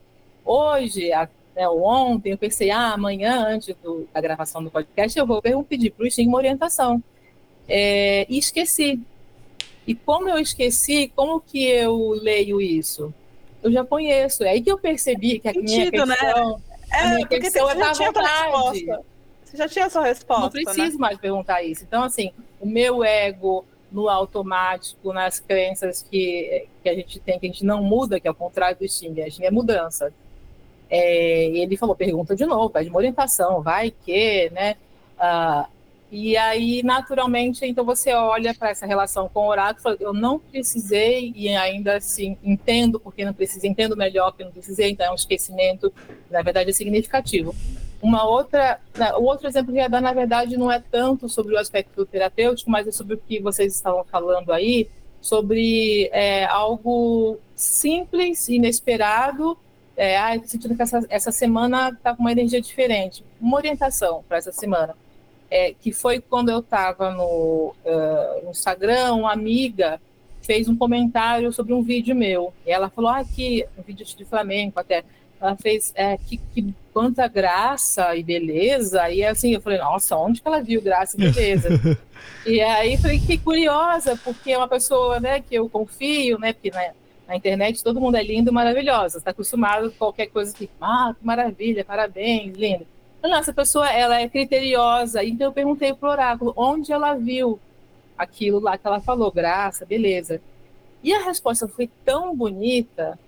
hoje, né, ontem, eu pensei, ah, amanhã, antes do, da gravação do podcast, eu vou pedir para o Steam uma orientação. É, e esqueci. E como eu esqueci, como que eu leio isso? Eu já conheço. É aí que eu percebi que a minha né? questão... Né? É, a minha porque você já tinha resposta. Você já tinha a sua resposta. Não preciso né? mais perguntar isso. Então, assim, o meu ego no automático, nas crenças que, que a gente tem, que a gente não muda, que é o contrário do Sting, a Sting é mudança. É, ele falou, pergunta de novo, pede uma orientação, vai que, né? Ah, e aí, naturalmente, então você olha para essa relação com o oráculo fala, eu não precisei e ainda assim entendo porque não precisei, entendo melhor que não precisei, então é um esquecimento, na verdade é significativo. Uma outra, né, o outro exemplo que eu ia dar, na verdade, não é tanto sobre o aspecto terapêutico, mas é sobre o que vocês estavam falando aí, sobre é, algo simples, inesperado. É, ah, sentindo que essa, essa semana está com uma energia diferente. Uma orientação para essa semana é, que foi quando eu estava no, uh, no, Instagram, uma amiga fez um comentário sobre um vídeo meu. E ela falou, ah, que um vídeo de flamenco até. Ela fez, é, que, que quanta graça e beleza. E assim, eu falei, nossa, onde que ela viu graça e beleza? e aí falei, que curiosa, porque é uma pessoa, né, que eu confio, né, porque na, na internet todo mundo é lindo, maravilhosa. Está acostumado com qualquer coisa que, ah, que maravilha, parabéns, lindo. Não, essa pessoa ela é criteriosa. Então eu perguntei pro oráculo onde ela viu aquilo lá que ela falou, graça, beleza. E a resposta foi tão bonita,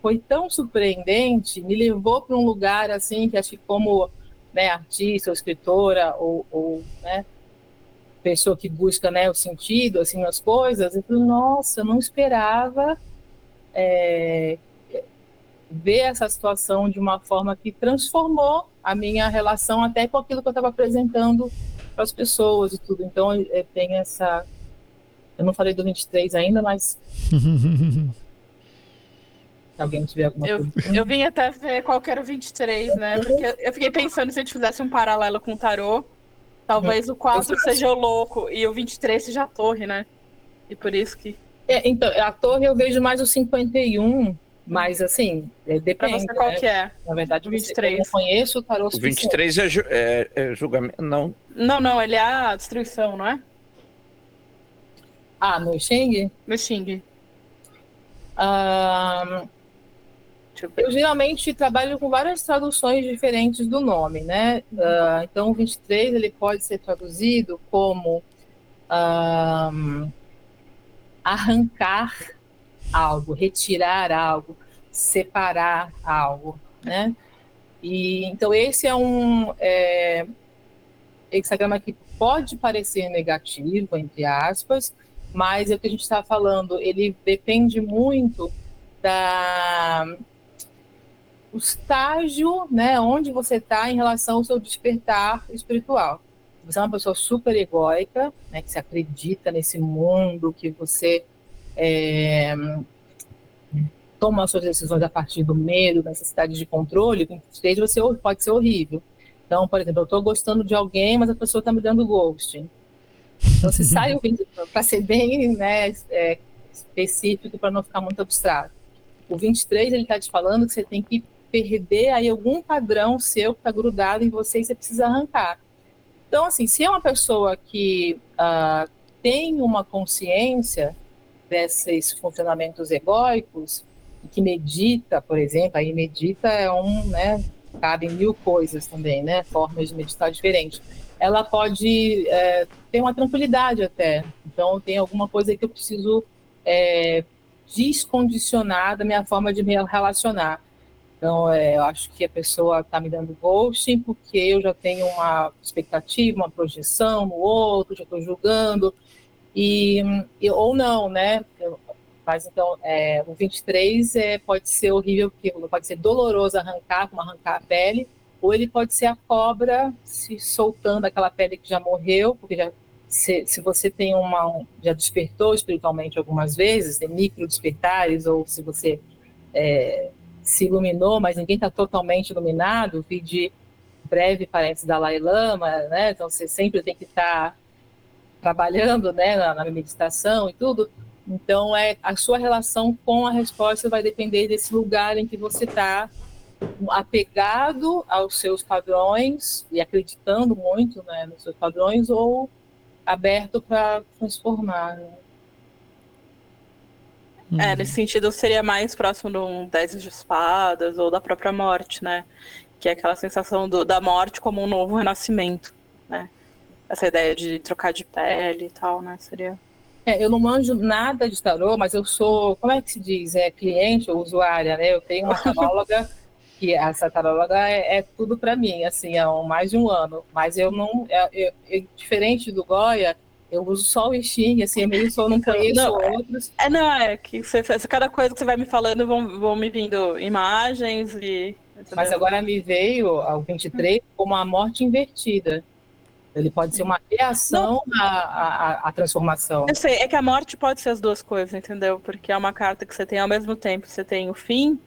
foi tão surpreendente, me levou para um lugar assim que acho que como né, artista, ou escritora ou, ou né, pessoa que busca né, o sentido assim nas coisas, eu falei, nossa, eu não esperava é, ver essa situação de uma forma que transformou a minha relação até com aquilo que eu estava apresentando para as pessoas e tudo. Então, é, tem essa. Eu não falei do 23 ainda, mas. Se alguém tiver alguma eu, coisa. Eu vim até ver qual que era o 23, né? Porque eu fiquei pensando se a gente fizesse um paralelo com o tarô. Talvez o 4 seja o louco e o 23 seja a torre, né? E por isso que. É, então, a torre eu vejo mais o 51 mas, assim, é, depende. Pra você qual né? que é? Na verdade, o 23. eu não conheço o tarô O 23 é, ju é, é, julgamento, não. Não, não, ele é a destruição, não é? Ah, no Xing? No Xing. Ah, eu geralmente trabalho com várias traduções diferentes do nome, né? Uh, então, o 23 ele pode ser traduzido como arrancar algo, retirar algo, separar algo, né? E então esse é um é, hexagrama que pode parecer negativo entre aspas, mas é o que a gente está falando, ele depende muito da o estágio, né, onde você está em relação ao seu despertar espiritual. Você é uma pessoa super egóica, né, que se acredita nesse mundo, que você é, toma suas decisões a partir do medo, da necessidade de controle, stage você pode ser horrível. Então, por exemplo, eu estou gostando de alguém, mas a pessoa está me dando ghosting. Então, você sai ouvindo para ser bem né, é, específico, para não ficar muito abstrato. O 23, ele está te falando que você tem que perder aí algum padrão seu que está grudado em você e você precisa arrancar. Então, assim, se é uma pessoa que uh, tem uma consciência desses funcionamentos egóicos, que medita, por exemplo, aí medita é um, né, cabe mil coisas também, né, formas de meditar diferentes. Ela pode é, ter uma tranquilidade até, então tem alguma coisa que eu preciso é, descondicionar da minha forma de me relacionar. Então, é, eu acho que a pessoa está me dando ghosting porque eu já tenho uma expectativa, uma projeção no outro, já estou julgando, e, e, ou não, né? Mas então, é, o 23 é, pode ser horrível, porque pode ser doloroso arrancar, como arrancar a pele, ou ele pode ser a cobra se soltando aquela pele que já morreu, porque já, se, se você tem uma. já despertou espiritualmente algumas vezes, tem micro despertares, ou se você é, se iluminou, mas ninguém está totalmente iluminado, vi de breve parece Dalai Lama, né? Então você sempre tem que estar. Tá trabalhando né, na, na meditação e tudo. Então, é, a sua relação com a resposta vai depender desse lugar em que você está apegado aos seus padrões e acreditando muito né, nos seus padrões ou aberto para transformar. Né? É, nesse sentido seria mais próximo de um 10 de espadas ou da própria morte, né? que é aquela sensação do, da morte como um novo renascimento, né? Essa ideia de trocar de pele e tal, né? Seria. É, eu não manjo nada de tarô, mas eu sou, como é que se diz? É cliente ou usuária, né? Eu tenho uma taróloga, que essa taróloga é, é tudo para mim, assim, há mais de um ano. Mas eu não, é, é, diferente do Goya, eu uso só o Xing, assim, é meio só não então, conheço não, outros. É, não, é que você, cada coisa que você vai me falando vão, vão me vindo imagens e mas agora me veio ao 23 como a morte invertida. Ele pode ser uma reação à, à, à, transformação. Eu sei, é que a morte pode ser as duas coisas, entendeu? Porque é uma carta que você tem ao mesmo tempo, você tem o fim,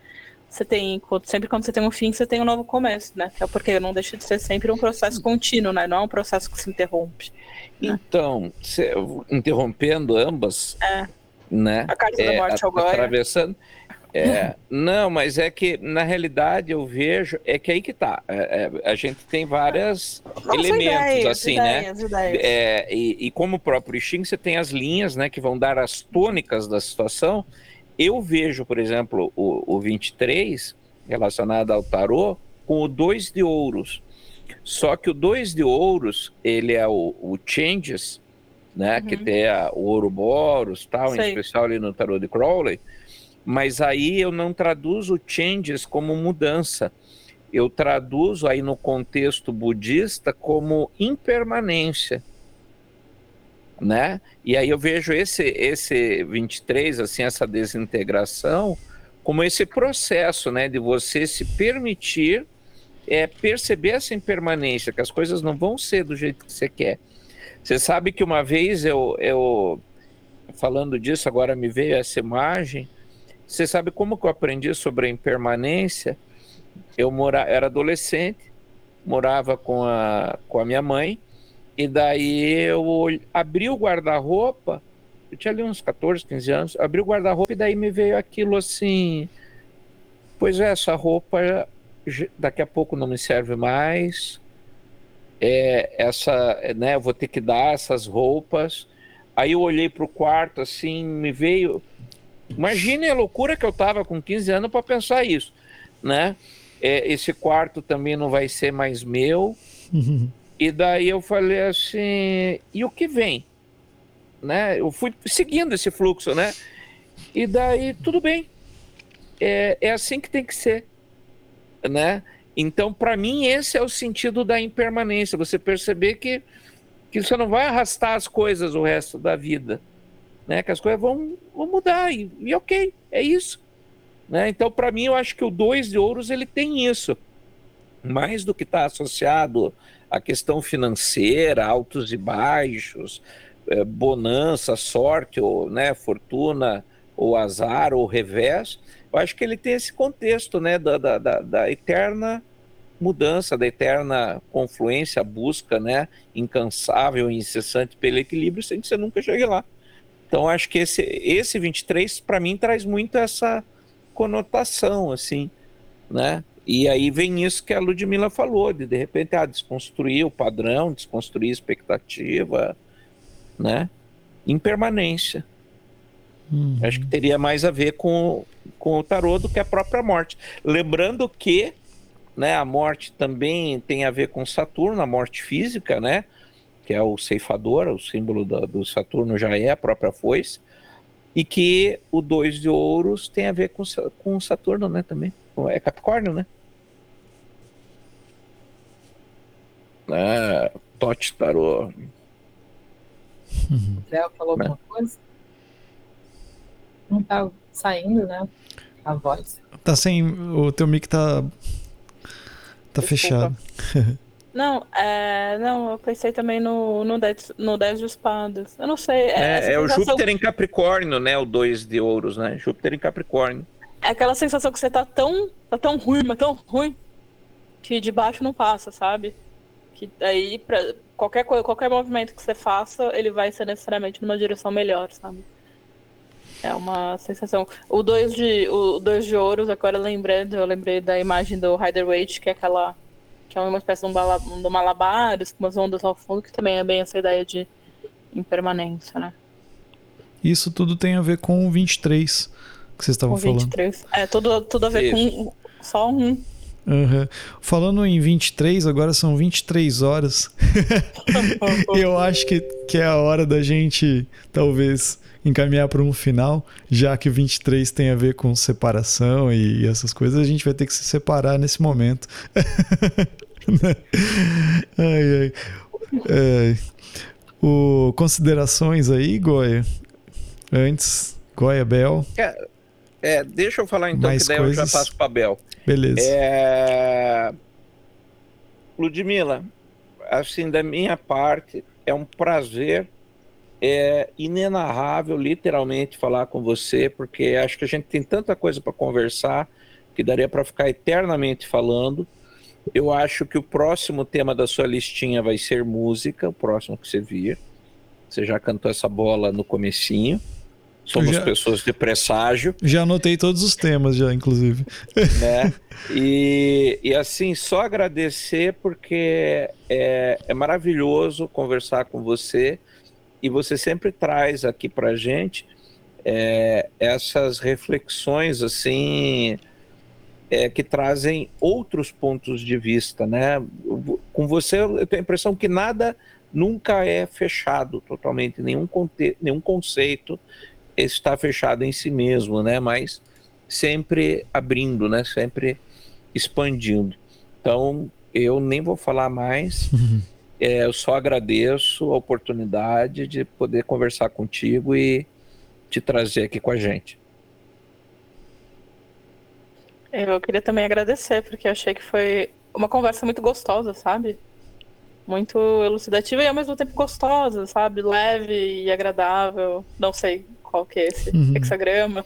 você tem. Sempre quando você tem um fim, você tem um novo começo, né? É porque não deixa de ser sempre um processo contínuo, né? Não é um processo que se interrompe. Né? Então, interrompendo ambas, é. né? A carta é, da morte agora. Atravessando. É, não, mas é que na realidade eu vejo é que aí que tá. É, é, a gente tem vários elementos ideias, assim, né? ideias, né? Ideias. É, e, e, como o próprio Xing, você tem as linhas, né, que vão dar as tônicas da situação. Eu vejo, por exemplo, o, o 23 relacionado ao tarô com o 2 de ouros. Só que o 2 de ouros, ele é o, o changes, né, uhum. que tem a, o Ouroboros, tal, Sei. em especial ali no tarô de Crowley mas aí eu não traduzo changes como mudança. Eu traduzo aí no contexto budista como impermanência. Né? E aí eu vejo esse esse 23 assim essa desintegração como esse processo, né, de você se permitir é perceber essa impermanência, que as coisas não vão ser do jeito que você quer. Você sabe que uma vez eu, eu falando disso agora me veio essa imagem você sabe como que eu aprendi sobre a impermanência? Eu mora, era adolescente, morava com a, com a minha mãe, e daí eu abri o guarda-roupa, eu tinha ali uns 14, 15 anos, abri o guarda-roupa e daí me veio aquilo assim, pois é, essa roupa daqui a pouco não me serve mais, é, essa, né, vou ter que dar essas roupas. Aí eu olhei para o quarto, assim, me veio Imagine a loucura que eu tava com 15 anos para pensar isso, né? É, esse quarto também não vai ser mais meu. Uhum. E daí eu falei assim, e o que vem? Né? Eu fui seguindo esse fluxo, né? E daí tudo bem. É, é assim que tem que ser, né? Então, para mim, esse é o sentido da impermanência. Você perceber que, que você não vai arrastar as coisas o resto da vida né? Que as coisas vão, vão mudar e, e ok, é isso. Né? Então, para mim, eu acho que o dois de ouros ele tem isso, mais do que está associado à questão financeira, altos e baixos, é, bonança, sorte, ou né, fortuna, ou azar, ou revés. Eu acho que ele tem esse contexto, né, da, da, da, da eterna mudança, da eterna confluência, busca, né, incansável e incessante pelo equilíbrio, sem que você nunca chegue lá. Então acho que esse, esse 23 para mim traz muito essa conotação assim, né? E aí vem isso que a Ludmilla falou, de de repente ah, desconstruir o padrão, desconstruir a expectativa, né? Impermanência. Uhum. Acho que teria mais a ver com, com o tarô do que a própria morte. Lembrando que né, a morte também tem a ver com Saturno, a morte física, né? que é o ceifador, o símbolo do, do Saturno já é a própria foice, e que o dois de ouros tem a ver com, com Saturno, né, também. É Capricórnio, né? É, Tote Tarô. Léo falou né? alguma coisa? Não tá saindo, né? A voz. Tá sem. O teu mic tá. Tá Desculpa. fechado. Não, é, não, eu pensei também no, no, 10, no 10 de espadas. Eu não sei. É, é, é o Júpiter em Capricórnio, né? O 2 de ouros, né? Júpiter em Capricórnio. É aquela sensação que você tá tão, tá tão ruim, mas tão ruim, que de baixo não passa, sabe? Que aí, pra, qualquer, coisa, qualquer movimento que você faça, ele vai ser necessariamente numa direção melhor, sabe? É uma sensação. O 2 de, o dois de ouros, agora lembrando, eu lembrei da imagem do Rider Waite, que é aquela que é uma espécie de um, bala, um malabares, com umas ondas ao fundo, que também é bem essa ideia de impermanência, né? Isso tudo tem a ver com o 23 que vocês estavam falando. 23. É, tudo, tudo a ver Isso. com só um. Uhum. Falando em 23, agora são 23 horas. e eu acho que, que é a hora da gente, talvez, encaminhar para um final, já que 23 tem a ver com separação e essas coisas, a gente vai ter que se separar nesse momento. ai, ai. É, o, considerações aí, Goya? Antes, Goya, Bel? É, é, deixa eu falar então, Mais que daí coisas... eu já passo para Bel. Beleza. É... Ludmila, assim, da minha parte, é um prazer é inenarrável, literalmente, falar com você, porque acho que a gente tem tanta coisa para conversar que daria para ficar eternamente falando. Eu acho que o próximo tema da sua listinha vai ser música, o próximo que você vir. Você já cantou essa bola no comecinho. Somos já, pessoas de presságio. Já anotei todos os temas, já, inclusive. Né? E, e assim, só agradecer porque é, é maravilhoso conversar com você e você sempre traz aqui para gente é, essas reflexões assim é, que trazem outros pontos de vista, né? Com você eu tenho a impressão que nada nunca é fechado totalmente, nenhum, conte nenhum conceito está fechado em si mesmo, né? Mas sempre abrindo, né? Sempre expandindo. Então eu nem vou falar mais. É, eu só agradeço a oportunidade de poder conversar contigo e te trazer aqui com a gente. Eu queria também agradecer, porque eu achei que foi uma conversa muito gostosa, sabe? Muito elucidativa e ao mesmo tempo gostosa, sabe? Leve e agradável. Não sei qual que é esse uhum. hexagrama.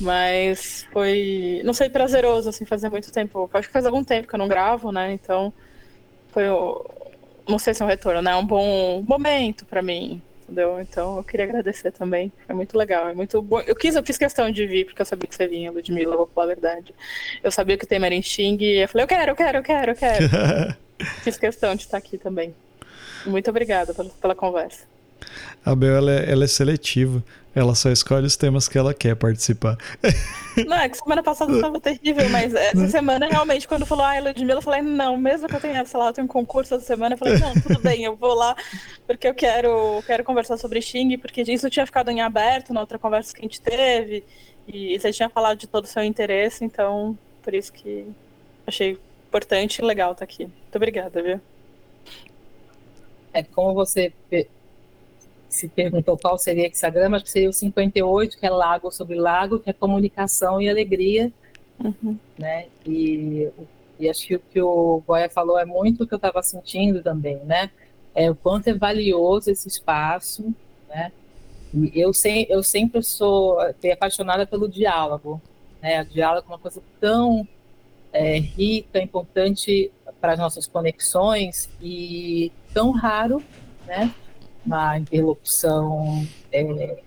Mas foi, não sei, prazeroso, assim, fazer muito tempo. Acho que faz algum tempo que eu não gravo, né? Então, foi, não sei se é um retorno, né? É um bom momento para mim, entendeu? Então, eu queria agradecer também. Foi muito legal, é muito bom. Eu quis, eu fiz questão de vir, porque eu sabia que você vinha, Ludmilla, vou falar a verdade. Eu sabia que o tema era em Xing, e eu falei, eu quero, eu quero, eu quero, eu quero. fiz questão de estar aqui também. Muito obrigada pela, pela conversa. A Bel, ela é, ela é seletiva. Ela só escolhe os temas que ela quer participar. Não, é que semana passada estava terrível, mas essa né? semana realmente, quando falou, ah, Ludmilla, eu falei, não, mesmo que eu tenha, sei lá, eu tenho um concurso essa semana, eu falei, não, tudo bem, eu vou lá, porque eu quero, quero conversar sobre Xing, porque isso tinha ficado em aberto na outra conversa que a gente teve, e você tinha falado de todo o seu interesse, então, por isso que achei importante e legal estar aqui. Muito obrigada, viu? É, como você se perguntou qual seria hexagrama, acho que seria o 58, que é lago sobre lago, que é comunicação e alegria, uhum. né? E, e acho que o que o Goya falou é muito o que eu estava sentindo também, né? É o quanto é valioso esse espaço, né? Eu, sem, eu sempre sou apaixonada pelo diálogo, né? O diálogo é uma coisa tão é, rica, importante para as nossas conexões e tão raro, né? Uma interlocução é,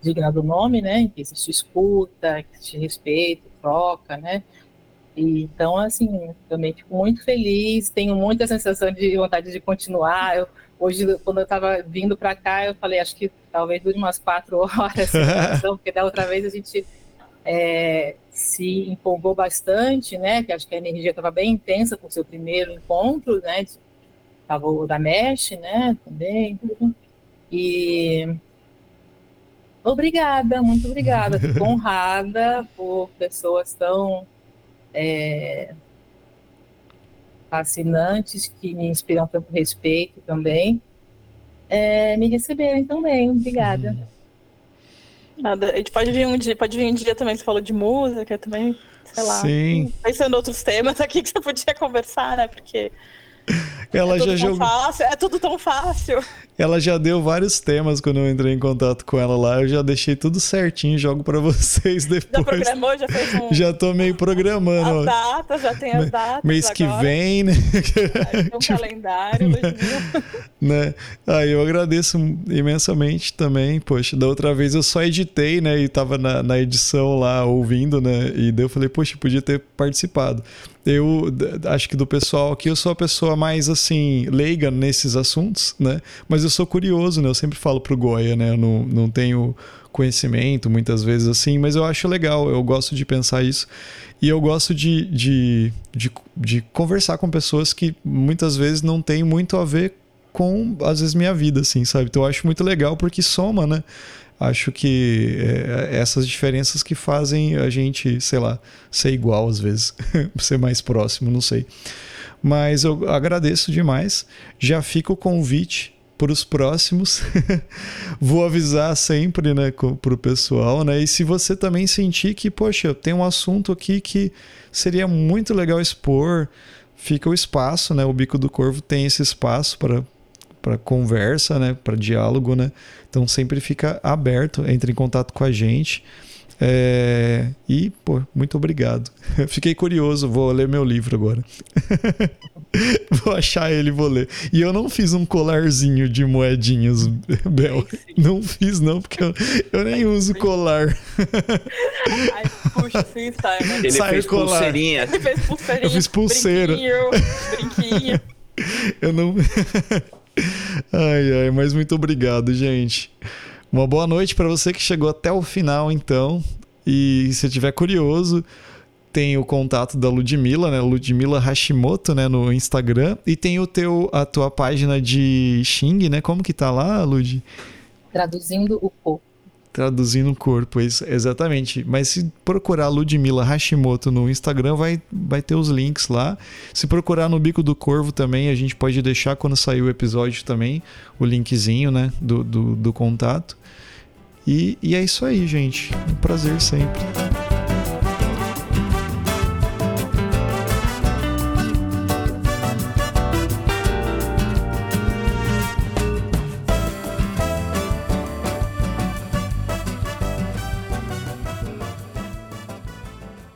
digna do nome, né? Que existe escuta, que existe respeito, troca, né? E, então, assim, também fico muito feliz, tenho muita sensação de vontade de continuar. Eu, hoje, quando eu estava vindo para cá, eu falei, acho que talvez dure umas quatro horas, porque da outra vez a gente é, se empolgou bastante, né? Que acho que a energia estava bem intensa com o seu primeiro encontro, né? Estava o da Mesh, né? Também. E obrigada, muito obrigada. Fico honrada por pessoas tão é, fascinantes que me inspiram tanto respeito também. É, me receberem também, obrigada. Nada, a gente pode vir um dia, pode vir um dia também, você falou de música também, sei lá. Sim. Pensando em outros temas aqui que você podia conversar, né? Porque ela é já jogou. Fácil, é tudo tão fácil. Ela já deu vários temas quando eu entrei em contato com ela lá. Eu já deixei tudo cerinho, jogo para vocês depois. Já programou, já fez um. Já tô meio programando. As datas, já tem as datas. Mês agora. que vem, né? Aí, um tipo... calendário, né? Aí eu agradeço imensamente também. Poxa, da outra vez eu só editei, né? E tava na, na edição lá ouvindo, né? E daí eu falei, poxa, podia ter participado eu acho que do pessoal aqui eu sou a pessoa mais assim leiga nesses assuntos, né? Mas eu eu sou curioso, né? Eu sempre falo pro Goya, né? Eu não, não tenho conhecimento muitas vezes assim, mas eu acho legal, eu gosto de pensar isso. E eu gosto de, de, de, de conversar com pessoas que muitas vezes não tem muito a ver com, às vezes, minha vida, assim, sabe? Então eu acho muito legal porque soma, né? Acho que é, essas diferenças que fazem a gente, sei lá, ser igual às vezes, ser mais próximo, não sei. Mas eu agradeço demais. Já fica o convite para os próximos. Vou avisar sempre, né, para o pessoal, né? E se você também sentir que, poxa, tem um assunto aqui que seria muito legal expor, fica o espaço, né? O Bico do Corvo tem esse espaço para para conversa, né, para diálogo, né? Então sempre fica aberto, entre em contato com a gente. É... E, pô, muito obrigado. Fiquei curioso, vou ler meu livro agora. vou achar ele, vou ler. E eu não fiz um colarzinho de moedinhas, Bel. Não fiz, não, porque eu, eu nem uso colar. Ai, puxa, sim, sai, né? Ele Sai fez colar. pulseirinha. Ele fez pulseirinha. Eu fiz pulseira. Brinquinho, brinquinho. Eu não. ai, ai, mas muito obrigado, gente. Uma boa noite para você que chegou até o final, então. E se tiver curioso, tem o contato da Ludmilla, né? Ludmilla Hashimoto, né? No Instagram. E tem o teu, a tua página de Xing, né? Como que tá lá, Lud? Traduzindo o corpo. Traduzindo o corpo, isso, exatamente. Mas se procurar Ludmilla Hashimoto no Instagram, vai, vai ter os links lá. Se procurar no Bico do Corvo também, a gente pode deixar quando sair o episódio também, o linkzinho, né, do, do, do contato. E, e é isso aí, gente. Um prazer sempre.